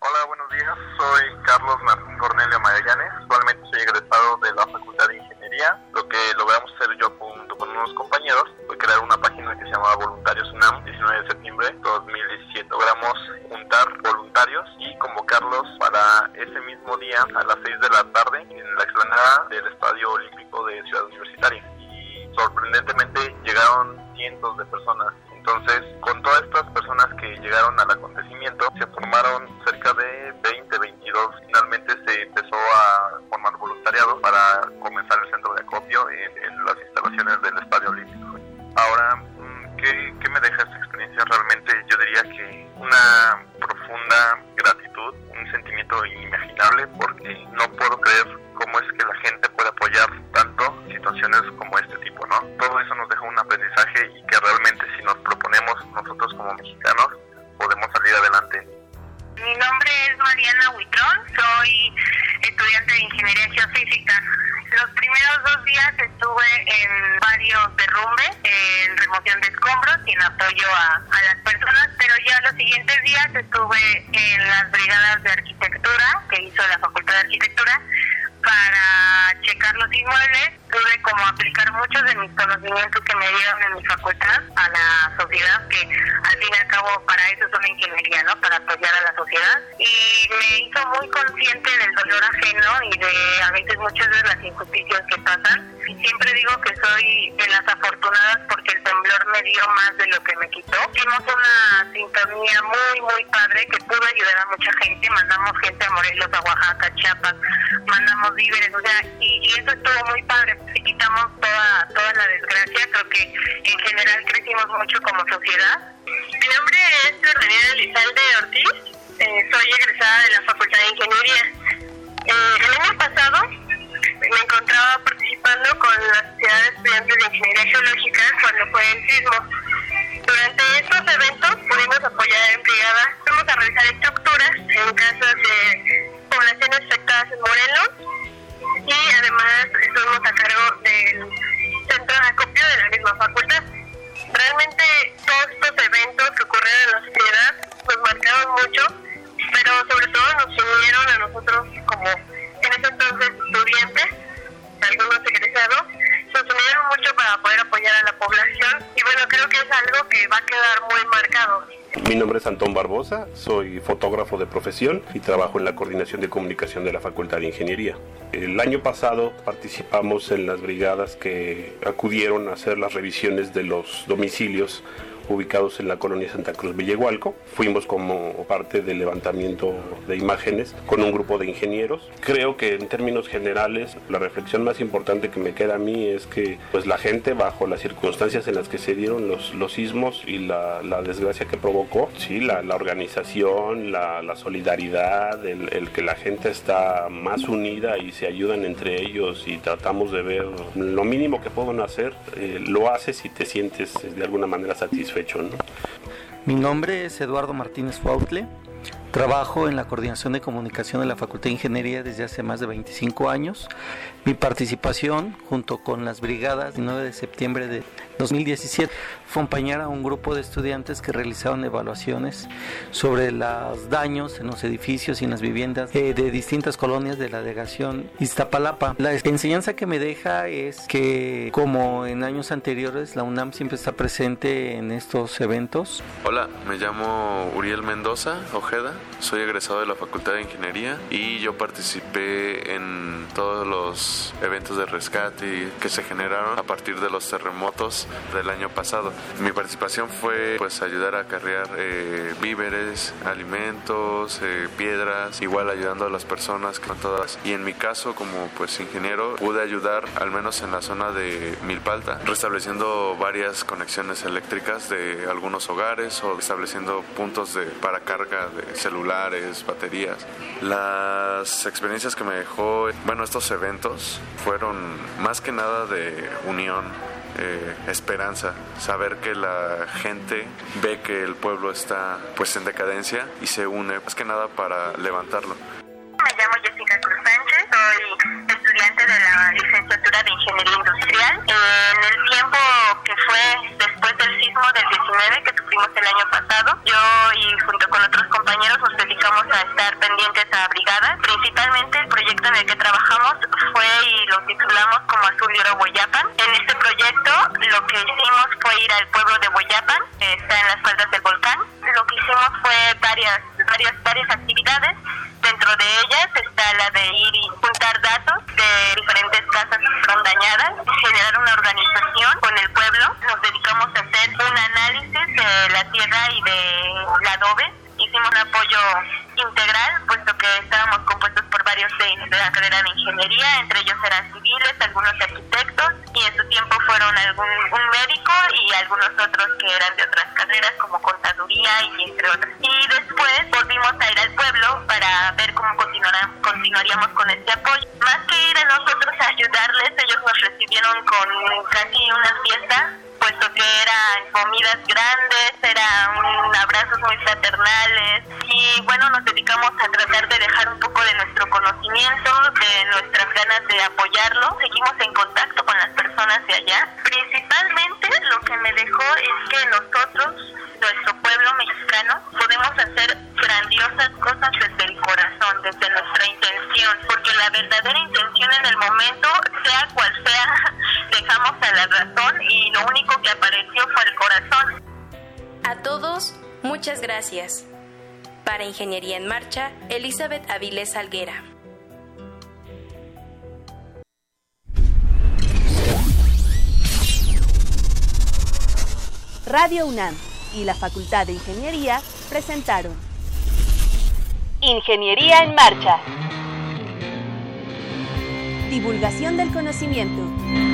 H: Hola, Soy Carlos Martín Cornelio Magallanes. Actualmente soy egresado de la Facultad de Ingeniería. Lo que logramos hacer yo junto con unos compañeros fue crear una página que se llamaba Voluntarios UNAM, 19 de septiembre de 2017. Logramos juntar voluntarios y convocarlos para ese mismo día a las 6 de la tarde en la explanada del Estadio Olímpico de Ciudad Universitaria. Y sorprendentemente llegaron cientos de personas entonces, con todas estas personas que llegaron al acontecimiento, se formaron cerca de 20, 22. Finalmente se empezó a formar voluntariado para comenzar el centro de acopio en, las instalaciones del Estadio Olímpico. Ahora, mm, ¿qué, ¿qué me deja esta experiencia? Realmente yo diría que una profunda gratitud, un sentimiento sentimiento inimaginable porque no puedo creer cómo es que la gente puede apoyar tanto situaciones como este tipo, ¿no? Todo eso nos dejó un aprendizaje y que realmente si nos proponemos nosotros como mexicanos podemos salir adelante.
I: Mi nombre es Mariana Huitrón, soy estudiante de Ingeniería Geofísica. Los primeros dos días estuve en varios derrumbes, en remoción de escombros y en apoyo a, a las personas, pero ya los siguientes días estuve en las brigadas de arquitectura que hizo la Facultad de Arquitectura para checar los inmuebles, pude como aplicar muchos de mis conocimientos que me dieron en mi facultad a la sociedad, que al fin y al cabo para eso es una ingeniería, ¿no? Para apoyar a la sociedad. Y me hizo muy consciente del dolor ajeno y de a veces muchas de las injusticias que pasan. Siempre digo que soy de las afortunadas porque el temblor me dio más de lo que me quitó. Hicimos una sintonía muy, muy padre que pudo ayudar a mucha gente. Mandamos gente a Morelos, a Oaxaca, Chiapas, mandamos víveres, o y, y eso estuvo muy padre. Quitamos toda, toda la desgracia, creo que en general crecimos mucho como sociedad. Mi nombre es Daniela Elizalde Ortiz, eh, soy egresada de la Facultad de Ingeniería. Eh, el año pasado me encontraba participando con la Sociedad de Estudiantes de Ingeniería Geológica cuando fue el sismo. Durante estos eventos pudimos apoyar en brigada, fuimos a realizar estructuras en casas de poblaciones afectadas en Morelos y además estuvimos a cargo del centro de acopio de la misma facultad. Realmente todos estos eventos que ocurrieron en la sociedad nos marcaron mucho, pero sobre todo nos unieron a nosotros como en ese entonces estudiantes, algunos egresados, nos unieron mucho para poder apoyar a la población y bueno, creo que es algo que va a quedar muy marcado.
J: Mi nombre es Antón Barbosa, soy fotógrafo de profesión y trabajo en la coordinación de comunicación de la Facultad de Ingeniería. El año pasado participamos en las brigadas que acudieron a hacer las revisiones de los domicilios ubicados en la colonia Santa Cruz Villehualco. Fuimos como parte del levantamiento de imágenes con un grupo de ingenieros. Creo que en términos generales la reflexión más importante que me queda a mí es que pues la gente bajo las circunstancias en las que se dieron los, los sismos y la, la desgracia que provocó, sí, la, la organización, la, la solidaridad, el, el, que la gente está más unida y se ayudan entre ellos y tratamos de ver lo mínimo que pueden hacer, eh, lo haces y te sientes de alguna manera satisfecho. ¿No?
K: Mi nombre es Eduardo Martínez Fuautle. Trabajo en la coordinación de comunicación de la Facultad de Ingeniería desde hace más de 25 años. Mi participación junto con las brigadas del 9 de septiembre de 2017 fue acompañar a un grupo de estudiantes que realizaron evaluaciones sobre los daños en los edificios y en las viviendas eh, de distintas colonias de la delegación Iztapalapa. La enseñanza que me deja es que como en años anteriores la UNAM siempre está presente en estos eventos.
L: Hola, me llamo Uriel Mendoza Ojeda, soy egresado de la Facultad de Ingeniería y yo participé en todos los eventos de rescate que se generaron a partir de los terremotos del año pasado. Mi participación fue pues ayudar a cargar eh, víveres, alimentos, eh, piedras, igual ayudando a las personas que todas. Y en mi caso como pues ingeniero pude ayudar al menos en la zona de Milpalta, restableciendo varias conexiones eléctricas de algunos hogares o estableciendo puntos de para carga de celulares, baterías. Las experiencias que me dejó, bueno, estos eventos fueron más que nada de unión, eh, esperanza, saber que la gente ve que el pueblo está pues en decadencia y se une más que nada para levantarlo.
I: Me llamo Jessica Cruz Sánchez, soy estudiante de la licenciatura de Ingeniería Industrial. En el tiempo que fue después del sismo del 19 que tuvimos el año pasado, yo y junto con otros compañeros nos dedicamos a estar pendientes a brigadas. Principalmente el proyecto en el que trabajamos fue y lo titulamos como Azul y Oro Boyapan. En este proyecto lo que hicimos fue ir al pueblo de Boyapan, que está en las faldas del volcán. Lo que hicimos fue varias, varias, varias actividades. Dentro de ellas está la de ir y juntar datos de diferentes casas que fueron dañadas, generar una organización con el pueblo. Nos dedicamos a hacer un análisis de la tierra y del adobe. Hicimos un apoyo integral, puesto que estábamos compuestos varios de, la carrera de ingeniería, entre ellos eran civiles, algunos arquitectos, y en su tiempo fueron algún un médico y algunos otros que eran de otras carreras como contaduría y entre otras. Y después volvimos a ir al pueblo para ver cómo continuaríamos con este apoyo. Más que ir a nosotros a ayudarles, ellos nos recibieron con casi una fiesta puesto que eran comidas grandes, eran abrazos muy fraternales y bueno, nos dedicamos a tratar de dejar un poco de nuestro conocimiento, de nuestras ganas de apoyarlo. Seguimos en contacto con las personas de allá. Principalmente lo que me dejó es que nosotros, nuestro pueblo mexicano, podemos hacer grandiosas cosas desde el corazón, desde nuestra intención, porque la verdadera intención en el momento, sea cual sea, dejamos a la razón y lo único que apareció fue el corazón.
D: A todos, muchas gracias. Para Ingeniería en Marcha, Elizabeth Avilés Alguera.
C: Radio UNAM y la Facultad de Ingeniería presentaron Ingeniería en Marcha. Divulgación del conocimiento.